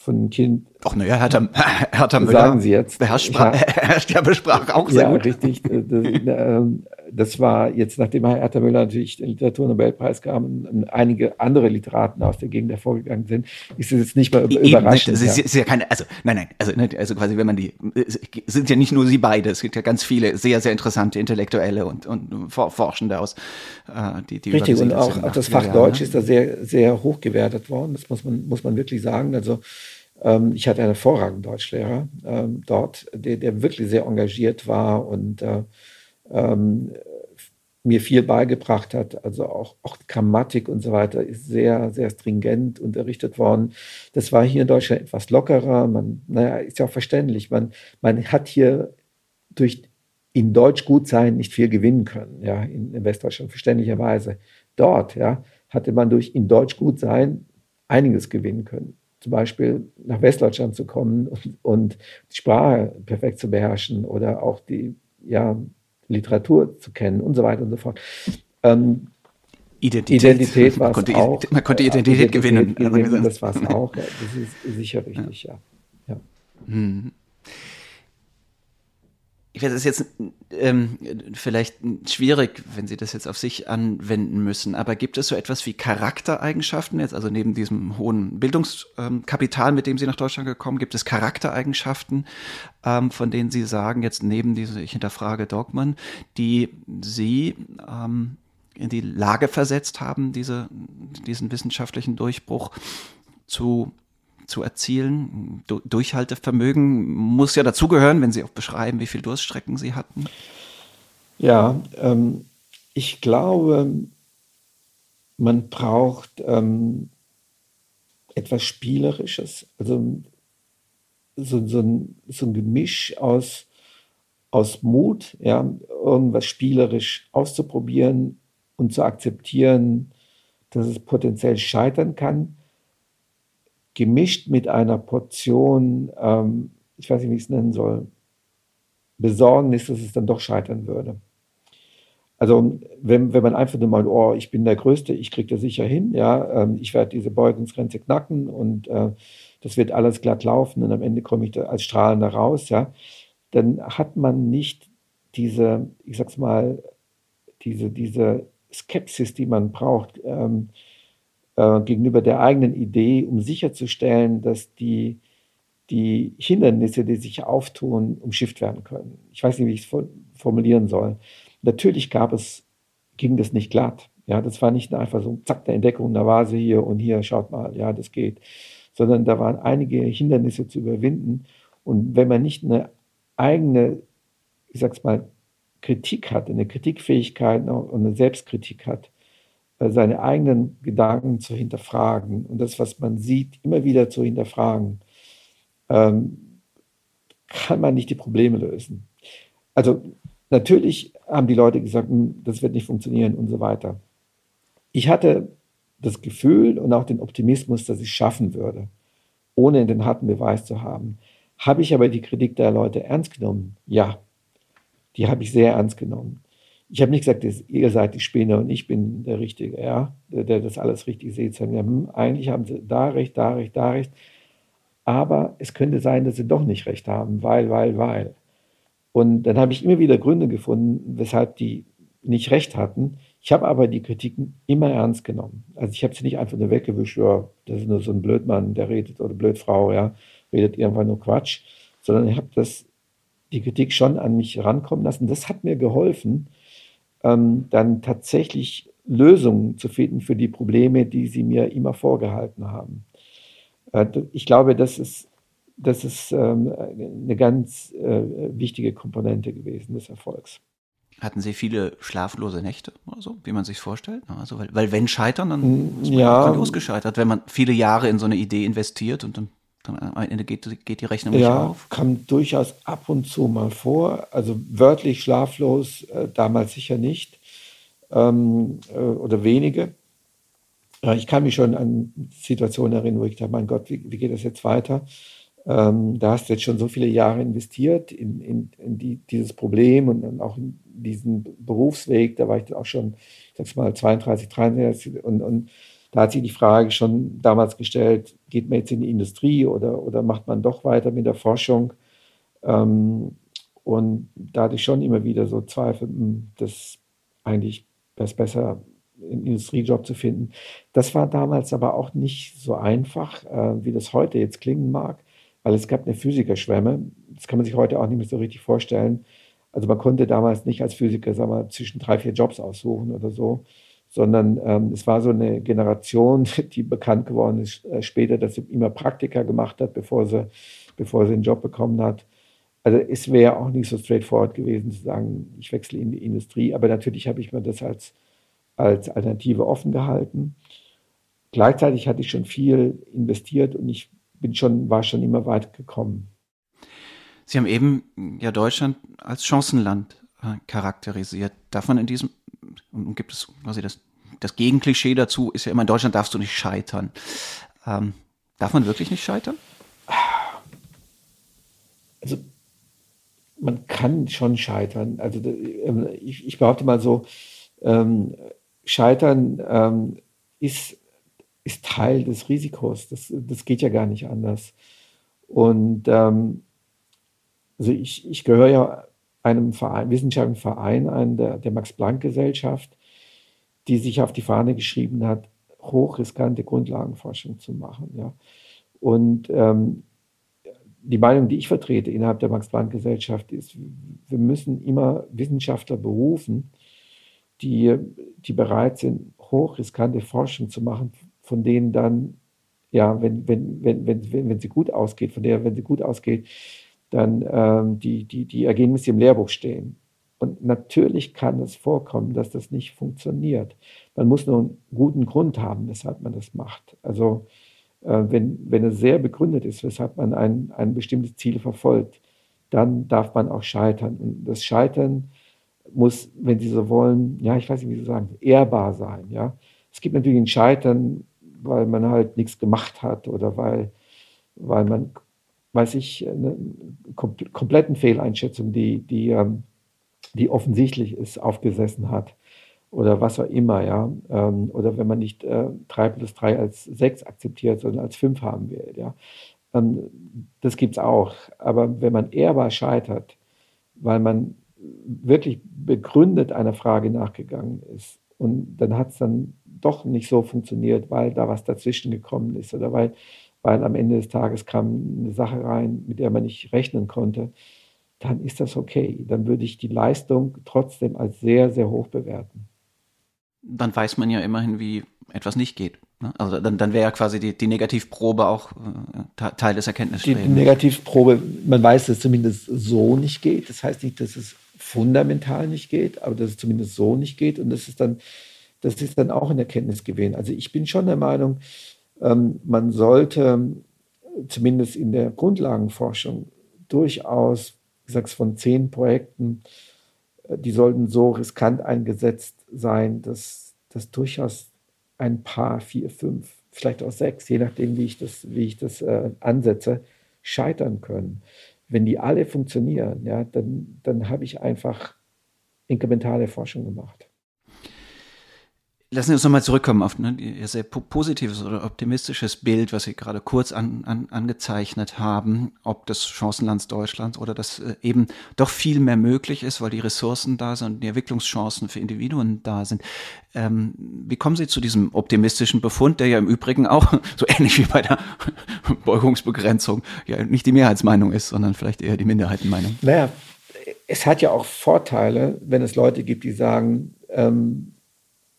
Äh, von Kind. Ach naja, Hertha, Hertha Müller sagen Sie jetzt. Ja, beherrscht ja besprach auch sehr ja, gut. richtig. Das, ähm, das war jetzt, nachdem Hertha Müller natürlich den Literaturnobelpreis kam und einige andere Literaten aus der Gegend hervorgegangen sind, ist es jetzt nicht mehr überraschend. Es ist, ist ja keine, also nein, nein, also, also quasi, wenn man die, es sind ja nicht nur Sie beide, es gibt ja ganz viele sehr, sehr interessante Intellektuelle und, und Forschende aus, äh, die, die Richtig, und auch, auch das Fach Jahren, Deutsch ne? ist da sehr, sehr hoch gewertet worden, das muss man, muss man wirklich sagen. Also ähm, ich hatte einen hervorragenden Deutschlehrer ähm, dort, der, der wirklich sehr engagiert war und äh, ähm, mir viel beigebracht hat, also auch, auch Grammatik und so weiter, ist sehr, sehr stringent unterrichtet worden. Das war hier in Deutschland etwas lockerer. Man, naja, ist ja auch verständlich. Man, man hat hier durch in Deutsch gut sein nicht viel gewinnen können, ja, in, in Westdeutschland, verständlicherweise. Dort, ja, hatte man durch in Deutsch gut sein einiges gewinnen können. Zum Beispiel nach Westdeutschland zu kommen und, und die Sprache perfekt zu beherrschen oder auch die, ja, Literatur zu kennen und so weiter und so fort. Ähm, Identität, Identität war es auch. Man konnte Identität, Identität gewinnen. gewinnen das war es auch. Das ist sicher richtig, ja. ja. Hm ich weiß, es ist jetzt ähm, vielleicht schwierig, wenn Sie das jetzt auf sich anwenden müssen, aber gibt es so etwas wie Charaktereigenschaften jetzt, also neben diesem hohen Bildungskapital, mit dem Sie nach Deutschland gekommen, gibt es Charaktereigenschaften, ähm, von denen Sie sagen, jetzt neben diese, ich hinterfrage Dogmen, die Sie ähm, in die Lage versetzt haben, diese, diesen wissenschaftlichen Durchbruch zu zu erzielen. Du Durchhaltevermögen muss ja dazugehören, wenn Sie auch beschreiben, wie viel Durststrecken Sie hatten. Ja, ähm, ich glaube, man braucht ähm, etwas Spielerisches, also so, so, ein, so ein Gemisch aus, aus Mut, ja, irgendwas spielerisch auszuprobieren und zu akzeptieren, dass es potenziell scheitern kann gemischt mit einer Portion, ähm, ich weiß nicht, wie ich es nennen soll, Besorgnis, dass es dann doch scheitern würde. Also wenn, wenn man einfach nur mal, oh, ich bin der Größte, ich kriege das sicher hin, ja, ähm, ich werde diese Beugungsgrenze knacken und äh, das wird alles glatt laufen und am Ende komme ich da als Strahlender raus, ja, dann hat man nicht diese, ich sag's mal, diese, diese Skepsis, die man braucht, ähm, äh, gegenüber der eigenen Idee, um sicherzustellen, dass die, die Hindernisse, die sich auftun, umschifft werden können. Ich weiß nicht, wie ich es formulieren soll. Natürlich gab es, ging das nicht glatt. Ja, das war nicht einfach so, zack, der Entdeckung, da war sie hier und hier, schaut mal, ja, das geht. Sondern da waren einige Hindernisse zu überwinden. Und wenn man nicht eine eigene, ich sag's mal, Kritik hat, eine Kritikfähigkeit und eine Selbstkritik hat, seine eigenen Gedanken zu hinterfragen und das, was man sieht, immer wieder zu hinterfragen, ähm, kann man nicht die Probleme lösen. Also natürlich haben die Leute gesagt, hm, das wird nicht funktionieren und so weiter. Ich hatte das Gefühl und auch den Optimismus, dass ich schaffen würde, ohne den harten Beweis zu haben. Habe ich aber die Kritik der Leute ernst genommen? Ja, die habe ich sehr ernst genommen. Ich habe nicht gesagt, ihr seid die Spinner und ich bin der Richtige, ja, der, der das alles richtig sieht. Sondern hm, eigentlich haben sie da recht, da recht, da recht. Aber es könnte sein, dass sie doch nicht recht haben, weil, weil, weil. Und dann habe ich immer wieder Gründe gefunden, weshalb die nicht recht hatten. Ich habe aber die Kritiken immer ernst genommen. Also ich habe sie nicht einfach nur weggewischt, ja, das ist nur so ein Blödmann, der redet, oder Blödfrau, ja, redet irgendwann nur Quatsch, sondern ich habe die Kritik schon an mich rankommen lassen. Das hat mir geholfen, ähm, dann tatsächlich Lösungen zu finden für die Probleme, die sie mir immer vorgehalten haben. Äh, ich glaube, das ist, das ist ähm, eine ganz äh, wichtige Komponente gewesen des Erfolgs. Hatten Sie viele schlaflose Nächte oder so, wie man sich vorstellt? Also, weil, weil wenn scheitern, dann mm, ist man ja losgescheitert, wenn man viele Jahre in so eine Idee investiert und dann, dann am Ende geht, geht die Rechnung nicht ja, auf. kam durchaus ab und zu mal vor. Also wörtlich schlaflos, äh, damals sicher nicht ähm, äh, oder wenige. Ja, ich kann mich schon an Situationen erinnern, wo ich dachte, mein Gott, wie, wie geht das jetzt weiter? Ähm, da hast du jetzt schon so viele Jahre investiert in, in, in die, dieses Problem und, und, auch in diesen Berufsweg. Da war ich auch schon, ich sag's mal, 32, 33 und, und da hat sich die Frage schon damals gestellt, geht man jetzt in die Industrie oder, oder macht man doch weiter mit der Forschung? Ähm, und da hatte ich schon immer wieder so Zweifel, hm, dass eigentlich das besser einen Industriejob zu finden. Das war damals aber auch nicht so einfach, äh, wie das heute jetzt klingen mag, weil es gab eine Physikerschwemme. Das kann man sich heute auch nicht mehr so richtig vorstellen. Also man konnte damals nicht als Physiker, sagen wir, zwischen drei, vier Jobs aussuchen oder so, sondern ähm, es war so eine Generation, die bekannt geworden ist äh, später, dass sie immer Praktika gemacht hat, bevor sie, bevor sie einen Job bekommen hat. Also es wäre auch nicht so straightforward gewesen zu sagen, ich wechsle in die Industrie, aber natürlich habe ich mir das als als Alternative offen gehalten. Gleichzeitig hatte ich schon viel investiert und ich bin schon, war schon immer weit gekommen. Sie haben eben ja Deutschland als Chancenland äh, charakterisiert. Darf man in diesem, und gibt es quasi das, das Gegenklischee dazu, ist ja immer, in Deutschland darfst du nicht scheitern. Ähm, darf man wirklich nicht scheitern? Also, man kann schon scheitern. Also, ähm, ich, ich behaupte mal so, ähm, Scheitern ähm, ist, ist Teil des Risikos. Das, das geht ja gar nicht anders. Und ähm, also ich, ich gehöre ja einem Verein, wissenschaftlichen Verein an, der, der Max-Planck-Gesellschaft, die sich auf die Fahne geschrieben hat, hochriskante Grundlagenforschung zu machen. Ja. Und ähm, die Meinung, die ich vertrete innerhalb der Max-Planck-Gesellschaft, ist, wir müssen immer Wissenschaftler berufen, die, die bereit sind, hochriskante Forschung zu machen, von denen dann, ja, wenn, wenn, wenn, wenn, wenn, wenn sie gut ausgeht, von der, wenn sie gut ausgeht, dann ähm, die, die, die Ergebnisse im Lehrbuch stehen. Und natürlich kann es vorkommen, dass das nicht funktioniert. Man muss nur einen guten Grund haben, weshalb man das macht. Also äh, wenn, wenn es sehr begründet ist, weshalb man ein, ein bestimmtes Ziel verfolgt, dann darf man auch scheitern. Und das Scheitern muss, wenn Sie so wollen, ja, ich weiß nicht, wie Sie sagen, ehrbar sein. Ja, es gibt natürlich ein Scheitern, weil man halt nichts gemacht hat oder weil, weil man, weiß ich, eine kompletten Fehleinschätzung, die, die, ähm, die offensichtlich ist, aufgesessen hat oder was auch immer, ja, ähm, oder wenn man nicht äh, 3 plus 3 als 6 akzeptiert, sondern als 5 haben will, ja. Ähm, das gibt es auch. Aber wenn man ehrbar scheitert, weil man wirklich begründet einer Frage nachgegangen ist und dann hat es dann doch nicht so funktioniert, weil da was dazwischen gekommen ist oder weil, weil am Ende des Tages kam eine Sache rein, mit der man nicht rechnen konnte, dann ist das okay. Dann würde ich die Leistung trotzdem als sehr, sehr hoch bewerten. Dann weiß man ja immerhin, wie etwas nicht geht. Ne? Also dann, dann wäre ja quasi die, die Negativprobe auch äh, Teil des Erkenntnisstrebens. Die, Negativprobe, man weiß, dass es zumindest so nicht geht. Das heißt nicht, dass es fundamental nicht geht, aber dass es zumindest so nicht geht. Und das ist dann, das ist dann auch ein Erkenntnisgewinn. Also ich bin schon der Meinung, man sollte zumindest in der Grundlagenforschung durchaus, ich sage es von zehn Projekten, äh, die sollten so riskant eingesetzt sein, dass das durchaus ein paar, vier, fünf, vielleicht auch sechs, je nachdem, wie ich das, wie ich das äh, ansetze, scheitern können. Wenn die alle funktionieren, ja, dann, dann habe ich einfach inkrementale Forschung gemacht. Lassen Sie uns nochmal zurückkommen auf ne, Ihr sehr positives oder optimistisches Bild, was Sie gerade kurz an, an, angezeichnet haben, ob des Chancenlands Deutschland oder dass äh, eben doch viel mehr möglich ist, weil die Ressourcen da sind die Entwicklungschancen für Individuen da sind. Ähm, wie kommen Sie zu diesem optimistischen Befund, der ja im Übrigen auch so ähnlich wie bei der Beugungsbegrenzung ja nicht die Mehrheitsmeinung ist, sondern vielleicht eher die Minderheitenmeinung? Naja, es hat ja auch Vorteile, wenn es Leute gibt, die sagen, ähm,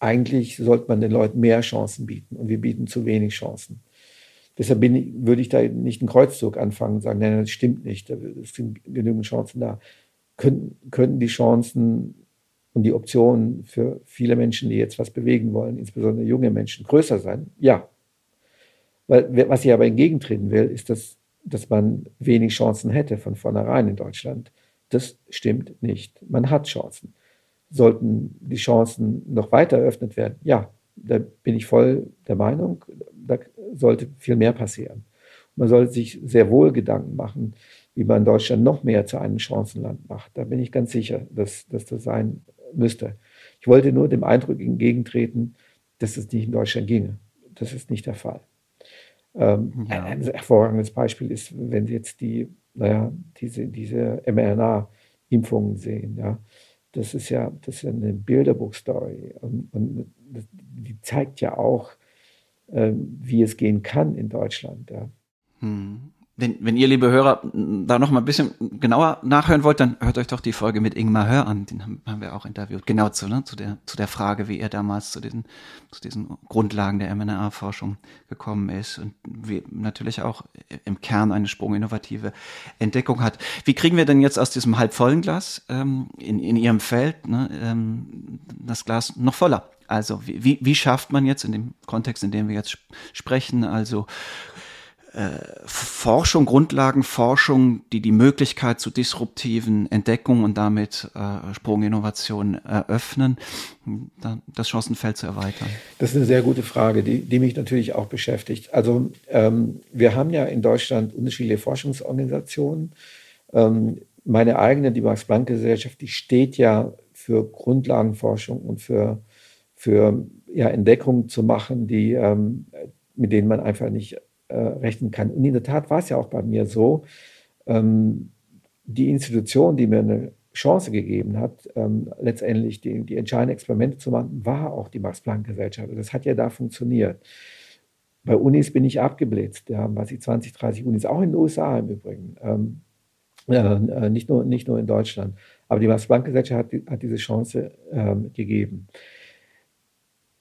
eigentlich sollte man den Leuten mehr Chancen bieten und wir bieten zu wenig Chancen. Deshalb ich, würde ich da nicht einen Kreuzzug anfangen und sagen, nein, das stimmt nicht, es sind genügend Chancen da. Können, können die Chancen und die Optionen für viele Menschen, die jetzt was bewegen wollen, insbesondere junge Menschen, größer sein? Ja. Weil, was ich aber entgegentreten will, ist, dass, dass man wenig Chancen hätte von vornherein in Deutschland. Das stimmt nicht. Man hat Chancen sollten die Chancen noch weiter eröffnet werden? Ja, da bin ich voll der Meinung, da sollte viel mehr passieren. Man sollte sich sehr wohl Gedanken machen, wie man Deutschland noch mehr zu einem Chancenland macht. Da bin ich ganz sicher, dass, dass das sein müsste. Ich wollte nur dem Eindruck entgegentreten, dass es nicht in Deutschland ginge. Das ist nicht der Fall. Ähm, ja. Ein hervorragendes Beispiel ist, wenn Sie jetzt die, naja, diese, diese mRNA-Impfungen sehen. Ja das ist ja, das ist ja eine Bilderbuchstory und, und die zeigt ja auch, äh, wie es gehen kann in Deutschland. Ja. Hm wenn, wenn ihr, liebe Hörer, da noch mal ein bisschen genauer nachhören wollt, dann hört euch doch die Folge mit Ingmar Hör an. Den haben, wir auch interviewt. Genau zu, ne, zu, der, zu der Frage, wie er damals zu diesen, zu diesen Grundlagen der mRNA-Forschung gekommen ist und wie natürlich auch im Kern eine sprunginnovative Entdeckung hat. Wie kriegen wir denn jetzt aus diesem halbvollen Glas ähm, in, in Ihrem Feld ne, ähm, das Glas noch voller? Also wie, wie schafft man jetzt in dem Kontext, in dem wir jetzt sprechen, also Forschung, Grundlagenforschung, die die Möglichkeit zu disruptiven Entdeckungen und damit äh, Sprunginnovationen eröffnen, das Chancenfeld zu erweitern? Das ist eine sehr gute Frage, die, die mich natürlich auch beschäftigt. Also ähm, wir haben ja in Deutschland unterschiedliche Forschungsorganisationen. Ähm, meine eigene, die Max-Planck-Gesellschaft, die steht ja für Grundlagenforschung und für, für ja, Entdeckungen zu machen, die, ähm, mit denen man einfach nicht äh, rechnen kann. Und in der Tat war es ja auch bei mir so, ähm, die Institution, die mir eine Chance gegeben hat, ähm, letztendlich die, die entscheidenden Experimente zu machen, war auch die Max-Planck-Gesellschaft. Das hat ja da funktioniert. Bei Unis bin ich abgeblitzt. Wir haben, weiß ich, 20, 30 Unis, auch in den USA im Übrigen. Ähm, äh, nicht, nur, nicht nur in Deutschland. Aber die Max-Planck-Gesellschaft hat, hat, diese Chance ähm, gegeben.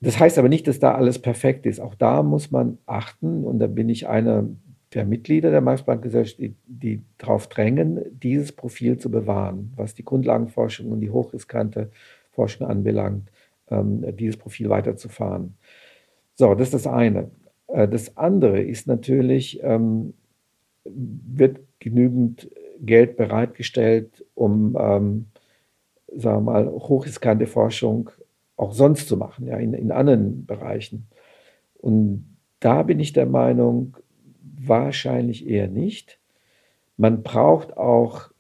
Das heißt aber nicht, dass da alles perfekt ist. Auch da muss man achten, und da bin ich einer der Mitglieder der Max-Planck-Gesellschaft, die, darauf drängen, dieses Profil zu bewahren, was die Grundlagenforschung und die hochriskante Forschung anbelangt, ähm, dieses Profil weiterzufahren. So, das ist das eine. Äh, das andere ist natürlich, ähm, wird genügend Geld bereitgestellt, um, ähm, sagen wir mal, hochriskante Forschung auch sonst zu machen, ja, in, in anderen Bereichen. Und da bin ich der Meinung, wahrscheinlich eher nicht. Man braucht auch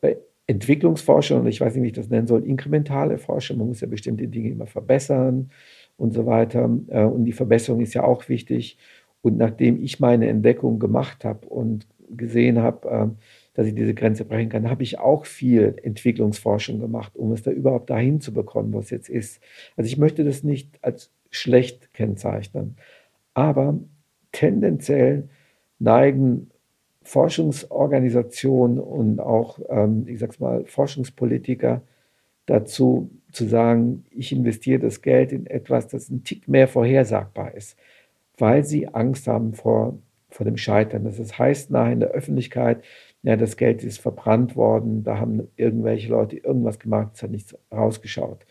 äh, Entwicklungsforschung, und ich weiß nicht, wie ich das nennen soll, inkrementale Forschung. Man muss ja bestimmte Dinge immer verbessern und so weiter. Äh, und die Verbesserung ist ja auch wichtig. Und nachdem ich meine Entdeckung gemacht habe und gesehen habe, ähm, dass ich diese Grenze brechen kann, habe ich auch viel Entwicklungsforschung gemacht, um es da überhaupt dahin zu bekommen, was jetzt ist. Also ich möchte das nicht als schlecht kennzeichnen, aber tendenziell neigen Forschungsorganisationen und auch, ähm, ich sag's mal, Forschungspolitiker dazu zu sagen, ich investiere das Geld in etwas, das ein Tick mehr vorhersagbar ist, weil sie Angst haben vor, vor dem Scheitern. Das heißt nachher in der Öffentlichkeit, ja, das Geld ist verbrannt worden, da haben irgendwelche Leute irgendwas gemacht, es hat nichts rausgeschaut.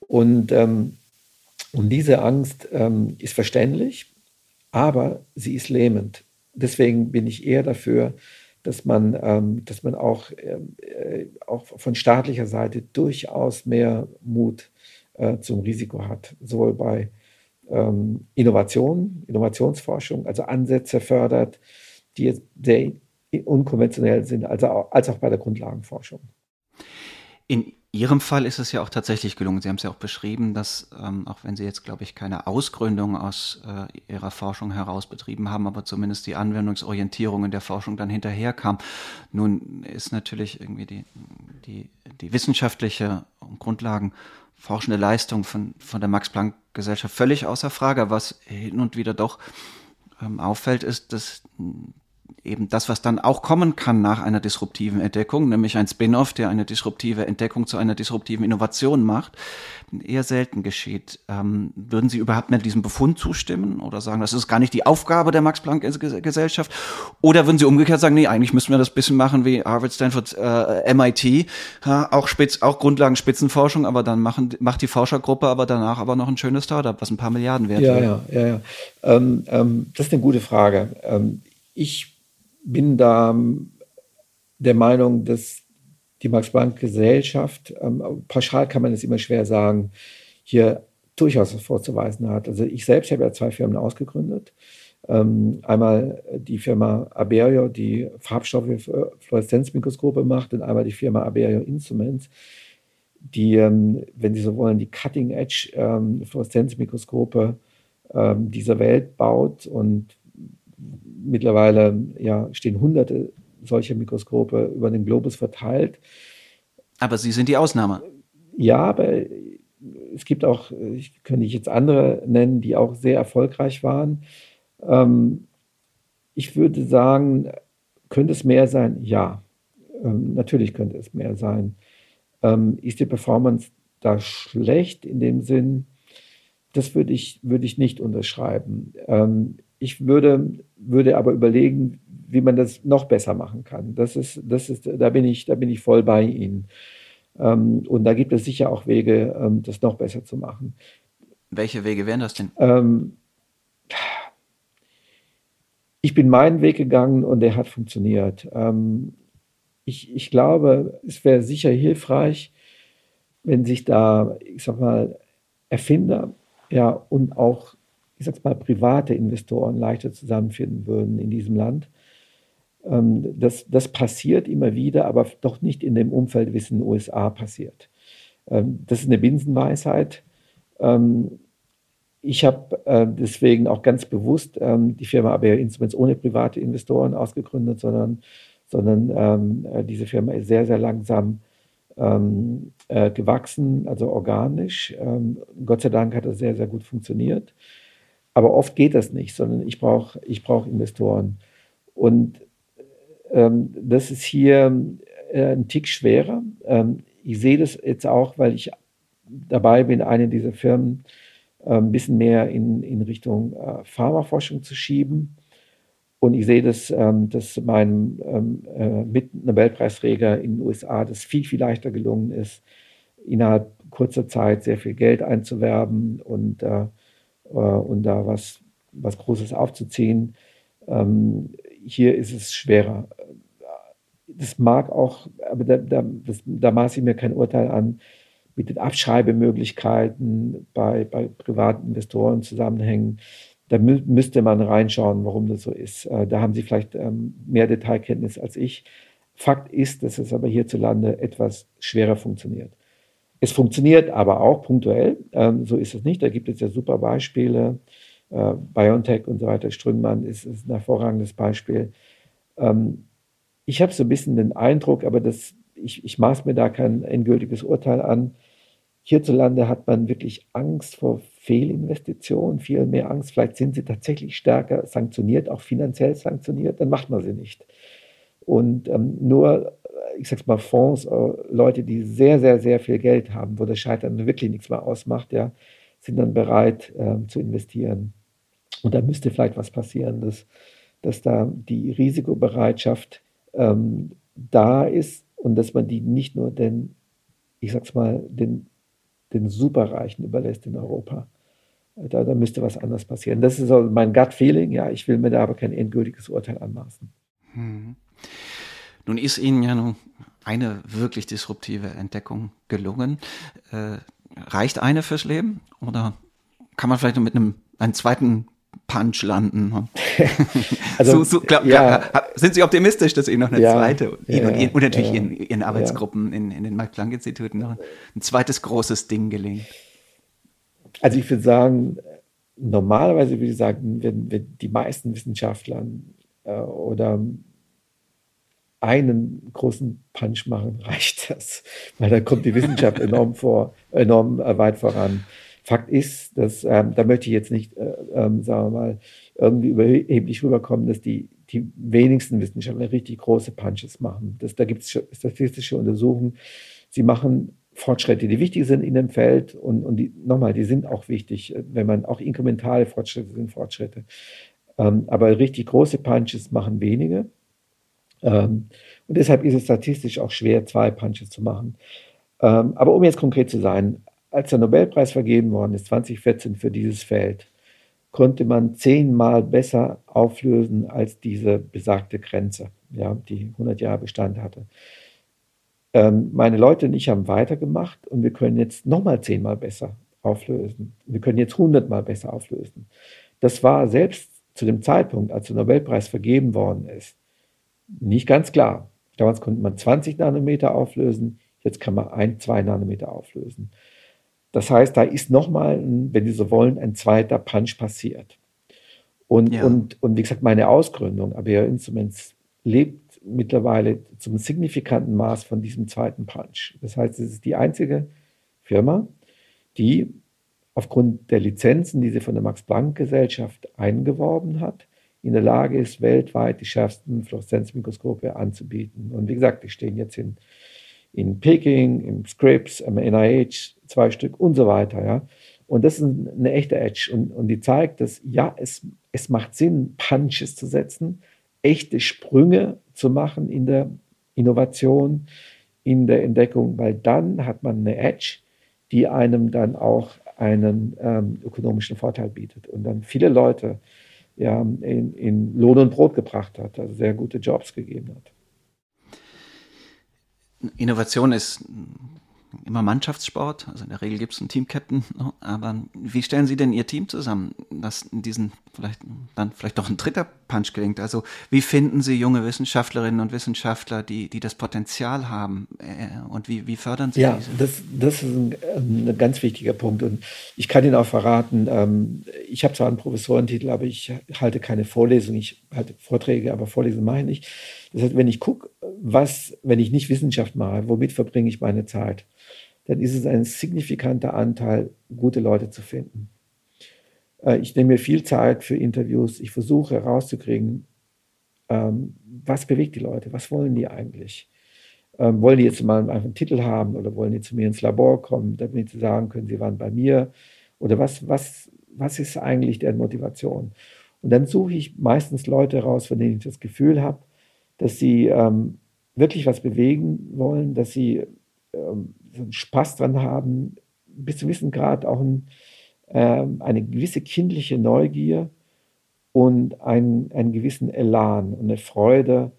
Und, ähm, und diese Angst ähm, ist verständlich, aber sie ist lähmend. Deswegen bin ich eher dafür, dass man, ähm, dass man auch, äh, auch von staatlicher Seite durchaus mehr Mut äh, zum Risiko hat, sowohl bei ähm, Innovation, Innovationsforschung, also Ansätze fördert, die jetzt sehr unkonventionell sind, also auch, als auch bei der Grundlagenforschung. In Ihrem Fall ist es ja auch tatsächlich gelungen. Sie haben es ja auch beschrieben, dass, ähm, auch wenn Sie jetzt, glaube ich, keine Ausgründung aus äh, Ihrer Forschung heraus betrieben haben, aber zumindest die Anwendungsorientierung in der Forschung dann hinterherkam. Nun ist natürlich irgendwie die, die, die wissenschaftliche Grundlagen forschende Leistung von, von der Max-Planck-Gesellschaft völlig außer Frage. Was hin und wieder doch ähm, auffällt, ist, dass eben das, was dann auch kommen kann nach einer disruptiven Entdeckung, nämlich ein Spin-off, der eine disruptive Entdeckung zu einer disruptiven Innovation macht, eher selten geschieht. Ähm, würden Sie überhaupt mit diesem Befund zustimmen oder sagen, das ist gar nicht die Aufgabe der Max-Planck-Gesellschaft? Oder würden Sie umgekehrt sagen, nee, eigentlich müssen wir das bisschen machen wie Harvard, Stanford, äh, MIT, ja, auch, Spitz, auch Grundlagenspitzenforschung, aber dann machen, macht die Forschergruppe aber danach aber noch ein schönes Startup, was ein paar Milliarden wert ja, wird. Ja, ja, ja. Ähm, ähm, das ist eine gute Frage. Ähm, ich bin da der Meinung, dass die Max-Planck-Gesellschaft, ähm, pauschal kann man es immer schwer sagen, hier durchaus vorzuweisen hat. Also ich selbst habe ja zwei Firmen ausgegründet. Ähm, einmal die Firma Aberio, die Farbstoffe für Fluoreszenzmikroskope macht, und einmal die Firma Aberio Instruments, die, ähm, wenn Sie so wollen, die Cutting-Edge ähm, Fluoreszenzmikroskope ähm, dieser Welt baut und mittlerweile ja, stehen hunderte solcher Mikroskope über den Globus verteilt. Aber Sie sind die Ausnahme. Ja, aber es gibt auch, ich könnte ich jetzt andere nennen, die auch sehr erfolgreich waren. Ähm, ich würde sagen, könnte es mehr sein? Ja, ähm, natürlich könnte es mehr sein. Ähm, ist die Performance da schlecht in dem Sinn? Das würde ich, würde ich nicht unterschreiben. Ähm, ich würde, würde aber überlegen, wie man das noch besser machen kann. Das ist, das ist, da bin ich, da bin ich voll bei Ihnen. Ähm, und da gibt es sicher auch Wege, ähm, das noch besser zu machen. Welche Wege wären das denn? Ähm, ich bin meinen Weg gegangen und der hat funktioniert. Ich, ich glaube, es wäre sicher hilfreich, wenn sich da, ich sag mal, Erfinder ja, und auch ich sag's mal, private Investoren leichter zusammenfinden würden in diesem Land. Ähm, das, das passiert immer wieder, aber doch nicht in dem Umfeld, wie es in den USA passiert. Ähm, das ist eine Binsenweisheit. Ähm, ich habe äh, deswegen auch ganz bewusst die Firma ABR Instruments ohne private Investoren ausgegründet, sondern, sondern äh, diese Firma ist sehr, sehr langsam äh, gewachsen, also organisch. Gott sei Dank hat das sehr, sehr gut funktioniert. Aber oft geht das nicht, sondern ich brauche ich brauch Investoren. Und ähm, das ist hier äh, ein Tick schwerer. Ähm, ich sehe das jetzt auch, weil ich dabei bin, eine dieser Firmen äh, ein bisschen mehr in, in Richtung äh, Pharmaforschung zu schieben. Und ich sehe das, ähm, dass meinem ähm, äh, Mit-Nobelpreisträger in den USA das viel, viel leichter gelungen ist, innerhalb kurzer Zeit sehr viel Geld einzuwerben und äh, äh, und da was, was Großes aufzuziehen. Ähm, hier ist es schwerer. Das mag auch, aber da, da, das, da maße ich mir kein Urteil an, mit den Abschreibemöglichkeiten bei, bei privaten Investoren zusammenhängen. Da mü müsste man reinschauen, warum das so ist. Äh, da haben Sie vielleicht ähm, mehr Detailkenntnis als ich. Fakt ist, dass es aber hierzulande etwas schwerer funktioniert. Es funktioniert aber auch punktuell, ähm, so ist es nicht. Da gibt es ja super Beispiele. Äh, BioNTech und so weiter, Strüngmann ist, ist ein hervorragendes Beispiel. Ähm, ich habe so ein bisschen den Eindruck, aber das, ich, ich maß mir da kein endgültiges Urteil an. Hierzulande hat man wirklich Angst vor Fehlinvestitionen, viel mehr Angst. Vielleicht sind sie tatsächlich stärker sanktioniert, auch finanziell sanktioniert, dann macht man sie nicht. Und ähm, nur ich sag's mal, Fonds, äh, Leute, die sehr, sehr, sehr viel Geld haben, wo das Scheitern wirklich nichts mehr ausmacht, ja, sind dann bereit äh, zu investieren. Und da müsste vielleicht was passieren, dass, dass da die Risikobereitschaft ähm, da ist und dass man die nicht nur den, ich sag's mal, den, den Superreichen überlässt in Europa. Da, da müsste was anderes passieren. Das ist so mein Gut-Feeling. Ja, ich will mir da aber kein endgültiges Urteil anmaßen. Hm. Nun ist Ihnen ja nun eine wirklich disruptive Entdeckung gelungen. Äh, reicht eine fürs Leben oder kann man vielleicht mit einem einen zweiten Punch landen. also, so, so, glaub, ja, sind Sie optimistisch, dass Ihnen noch eine ja, zweite, ja, und, und, natürlich in Ihren Arbeitsgruppen in, in den Max-Planck-Instituten noch ein zweites großes Ding gelingt? Also ich würde sagen, normalerweise würde ich sagen, wenn, wenn die meisten Wissenschaftler äh, oder einen großen Punch machen, reicht das, weil da kommt die Wissenschaft enorm vor, enorm äh, weit voran. Fakt ist, dass ähm, da möchte ich jetzt nicht, äh, ähm, sagen wir mal, irgendwie überheblich rüberkommen, dass die, die wenigsten Wissenschaftler richtig große Punches machen. Das, da gibt es statistische Untersuchungen. Sie machen Fortschritte, die wichtig sind in dem Feld und, und die, nochmal, die sind auch wichtig, wenn man auch inkrementale Fortschritte sind Fortschritte. Ähm, aber richtig große Punches machen wenige. Ähm, und deshalb ist es statistisch auch schwer, zwei Punches zu machen. Ähm, aber um jetzt konkret zu sein, als der Nobelpreis vergeben worden ist, 2014 für dieses Feld, konnte man zehnmal besser auflösen als diese besagte Grenze, ja, die 100 Jahre Bestand hatte. Ähm, meine Leute und ich haben weitergemacht und wir können jetzt nochmal zehnmal besser auflösen. Wir können jetzt hundertmal besser auflösen. Das war selbst zu dem Zeitpunkt, als der Nobelpreis vergeben worden ist, nicht ganz klar. Damals konnte man 20 Nanometer auflösen, jetzt kann man ein, zwei Nanometer auflösen. Das heißt, da ist nochmal, wenn Sie so wollen, ein zweiter Punch passiert. Und, ja. und, und wie gesagt, meine Ausgründung, ABR Instruments, lebt mittlerweile zum signifikanten Maß von diesem zweiten Punch. Das heißt, es ist die einzige Firma, die aufgrund der Lizenzen, die sie von der Max-Planck-Gesellschaft eingeworben hat, in der Lage ist, weltweit die schärfsten Fluoreszenzmikroskope anzubieten. Und wie gesagt, die stehen jetzt in, in Peking, im Scripps, im NIH, zwei Stück und so weiter. Ja. Und das ist eine echte Edge. Und, und die zeigt, dass ja, es, es macht Sinn, Punches zu setzen, echte Sprünge zu machen in der Innovation, in der Entdeckung, weil dann hat man eine Edge, die einem dann auch einen ähm, ökonomischen Vorteil bietet. Und dann viele Leute ja, in, in Lohn und Brot gebracht hat, also sehr gute Jobs gegeben hat. Innovation ist immer Mannschaftssport, also in der Regel gibt es einen Team-Captain, aber wie stellen Sie denn Ihr Team zusammen, dass in diesen vielleicht dann vielleicht doch ein dritter Punch gelingt? Also wie finden Sie junge Wissenschaftlerinnen und Wissenschaftler, die, die das Potenzial haben äh, und wie, wie fördern Sie ja, diese? Das, das ist ein, ein, ganz wichtiger Punkt und ich kann Ihnen auch verraten, ähm, ich habe zwar einen Professorentitel, aber ich halte keine Vorlesung, ich halte Vorträge, aber Vorlesungen mache ich nicht. Das heißt, wenn ich gucke, was, wenn ich nicht Wissenschaft mache, womit verbringe ich meine Zeit? dann ist es ein signifikanter Anteil, gute Leute zu finden. Äh, ich nehme mir viel Zeit für Interviews. Ich versuche herauszukriegen, ähm, was bewegt die Leute, was wollen die eigentlich? Ähm, wollen die jetzt mal einen Titel haben oder wollen die zu mir ins Labor kommen, damit sie sagen können, sie waren bei mir? Oder was, was, was ist eigentlich deren Motivation? Und dann suche ich meistens Leute raus, von denen ich das Gefühl habe, dass sie ähm, wirklich was bewegen wollen, dass sie ähm, so einen Spaß dran haben, bis zu einem gewissen Grad auch ein, äh, eine gewisse kindliche Neugier und einen, einen gewissen Elan und eine Freude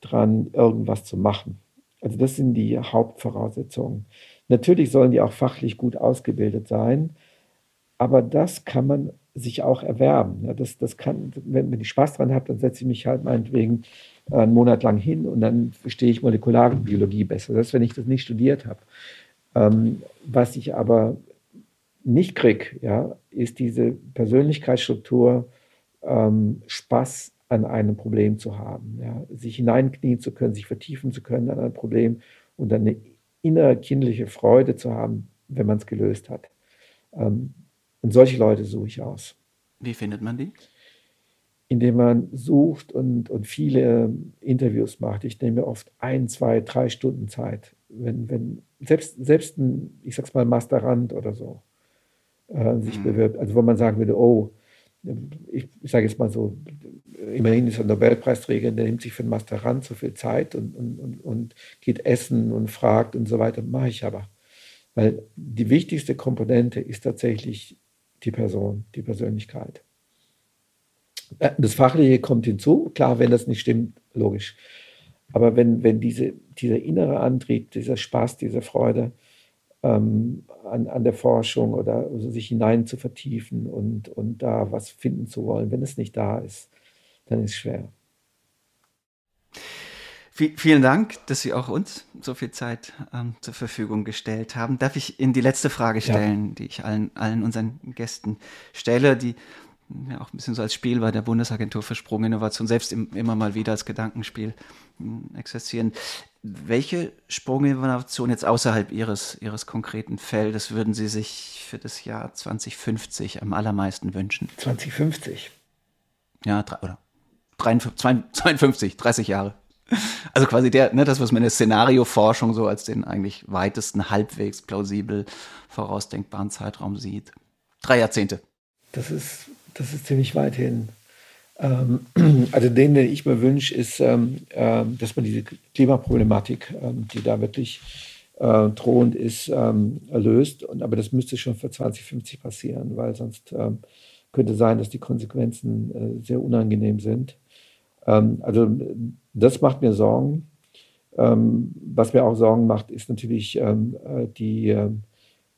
dran, irgendwas zu machen. Also das sind die Hauptvoraussetzungen. Natürlich sollen die auch fachlich gut ausgebildet sein, aber das kann man sich auch erwerben. Ja, das, das kann, wenn, wenn ich Spaß dran habe, dann setze ich mich halt meinetwegen einen Monat lang hin und dann verstehe ich Molekularbiologie besser. Das wenn ich das nicht studiert habe. Ähm, was ich aber nicht kriege, ja, ist diese Persönlichkeitsstruktur, ähm, Spaß an einem Problem zu haben, ja, sich hineinknien zu können, sich vertiefen zu können an ein Problem und dann eine innere kindliche Freude zu haben, wenn man es gelöst hat. Ähm, und solche Leute suche ich aus. Wie findet man die? Indem man sucht und, und viele Interviews macht. Ich nehme oft ein, zwei, drei Stunden Zeit. Wenn, wenn selbst, selbst ein, ich sag's mal, Masterand oder so äh, sich mhm. bewirbt, also wo man sagen würde, oh, ich, ich sage jetzt mal so, immerhin ist er Nobelpreisträger, der nimmt sich für einen Masterand so viel Zeit und, und, und, und geht essen und fragt und so weiter, mache ich aber. Weil die wichtigste Komponente ist tatsächlich die Person, die Persönlichkeit. Äh, das Fachliche kommt hinzu, klar, wenn das nicht stimmt, logisch. Aber wenn, wenn diese, dieser innere Antrieb, dieser Spaß, diese Freude ähm, an, an der Forschung oder also sich hinein zu vertiefen und, und da was finden zu wollen. Wenn es nicht da ist, dann ist es schwer. Vielen Dank, dass Sie auch uns so viel Zeit ähm, zur Verfügung gestellt haben. Darf ich Ihnen die letzte Frage stellen, ja. die ich allen, allen unseren Gästen stelle, die ja auch ein bisschen so als Spiel bei der Bundesagentur für Sprunginnovation selbst im, immer mal wieder als Gedankenspiel hm, existieren. Welche Sprunginnovation jetzt außerhalb Ihres, Ihres konkreten Feldes würden Sie sich für das Jahr 2050 am allermeisten wünschen? 2050? Ja, oder 53, 52, 30 Jahre. Also quasi der, ne, das, was man in der Szenarioforschung so als den eigentlich weitesten, halbwegs plausibel vorausdenkbaren Zeitraum sieht. Drei Jahrzehnte. Das ist, das ist ziemlich weit hin. Ähm, also den, den ich mir wünsche, ist, ähm, äh, dass man diese Klimaproblematik, ähm, die da wirklich äh, drohend ist, ähm, löst. Und, aber das müsste schon für 2050 passieren, weil sonst ähm, könnte sein, dass die Konsequenzen äh, sehr unangenehm sind. Ähm, also das macht mir Sorgen. Ähm, was mir auch Sorgen macht, ist natürlich ähm, äh, die,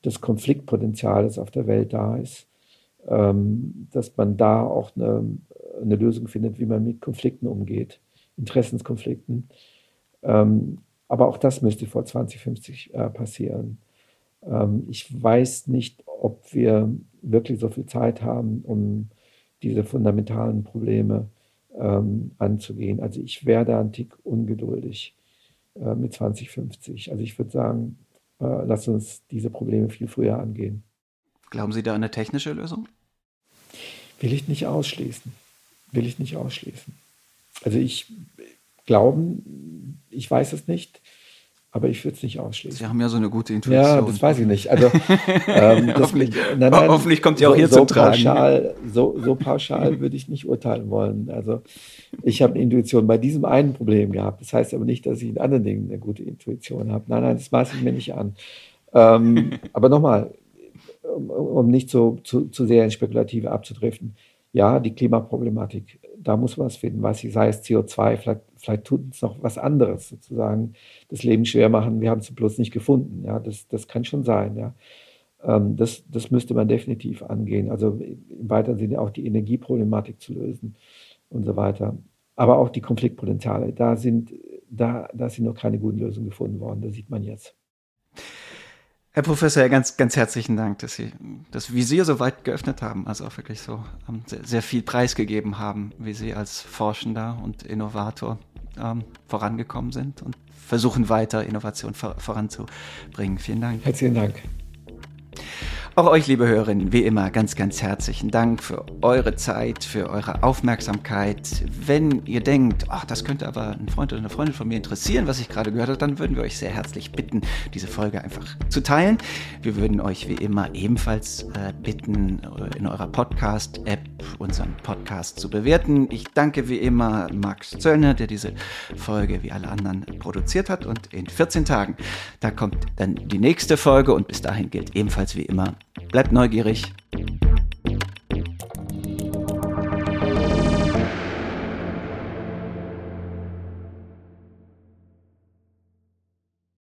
das Konfliktpotenzial, das auf der Welt da ist. Dass man da auch eine, eine, Lösung findet, wie man mit Konflikten umgeht, Interessenskonflikten. aber auch das müsste vor 2050 äh, passieren. ich weiß nicht, ob wir wirklich so viel Zeit haben, um diese fundamentalen Probleme zu ähm, anzugehen. Also ich werde ein Tick ungeduldig äh, mit 2050. Also ich würde sagen, äh, lass uns diese Probleme viel früher angehen. Glauben Sie da an eine technische Lösung? Will ich nicht ausschließen. Will ich nicht ausschließen. Also ich glauben, ich weiß es nicht. Aber ich würde es nicht ausschließen. Sie haben ja so eine gute Intuition. Ja, das weiß ich nicht. Also, ähm, das, hoffentlich, nein, nein, hoffentlich kommt sie auch so, hier so zum pauschal, Tragen. So, so pauschal würde ich nicht urteilen wollen. Also ich habe eine Intuition bei diesem einen Problem gehabt. Das heißt aber nicht, dass ich in anderen Dingen eine gute Intuition habe. Nein, nein, das maße ich mir nicht an. Ähm, aber nochmal, um, um, nicht so zu, zu sehr in Spekulative abzudriften. Ja, die Klimaproblematik, da muss man was finden, ich, sei es CO2, vielleicht, vielleicht tut es noch was anderes, sozusagen das Leben schwer machen, wir haben es bloß nicht gefunden. Ja, das, das kann schon sein, ja. Ähm, das, das müsste man definitiv angehen. Also im weiteren Sinne auch die Energieproblematik zu lösen und so weiter. Aber auch die Konfliktpotenziale, da sind, da, da sind noch keine guten Lösungen gefunden worden, das sieht man jetzt. Herr Professor, ganz, ganz herzlichen Dank, dass Sie das Visier so weit geöffnet haben, also auch wirklich so ähm, sehr, sehr, viel preisgegeben haben, wie Sie als Forschender und Innovator ähm, vorangekommen sind und versuchen weiter Innovation vor, voranzubringen. Vielen Dank. Herzlichen Dank. Auch euch, liebe Hörerinnen, wie immer ganz, ganz herzlichen Dank für eure Zeit, für eure Aufmerksamkeit. Wenn ihr denkt, ach, das könnte aber ein Freund oder eine Freundin von mir interessieren, was ich gerade gehört habe, dann würden wir euch sehr herzlich bitten, diese Folge einfach zu teilen. Wir würden euch wie immer ebenfalls äh, bitten, äh, in eurer Podcast-App unseren Podcast zu bewerten. Ich danke wie immer Max Zöllner, der diese Folge wie alle anderen produziert hat. Und in 14 Tagen, da kommt dann die nächste Folge und bis dahin gilt ebenfalls wie immer, Bleibt neugierig.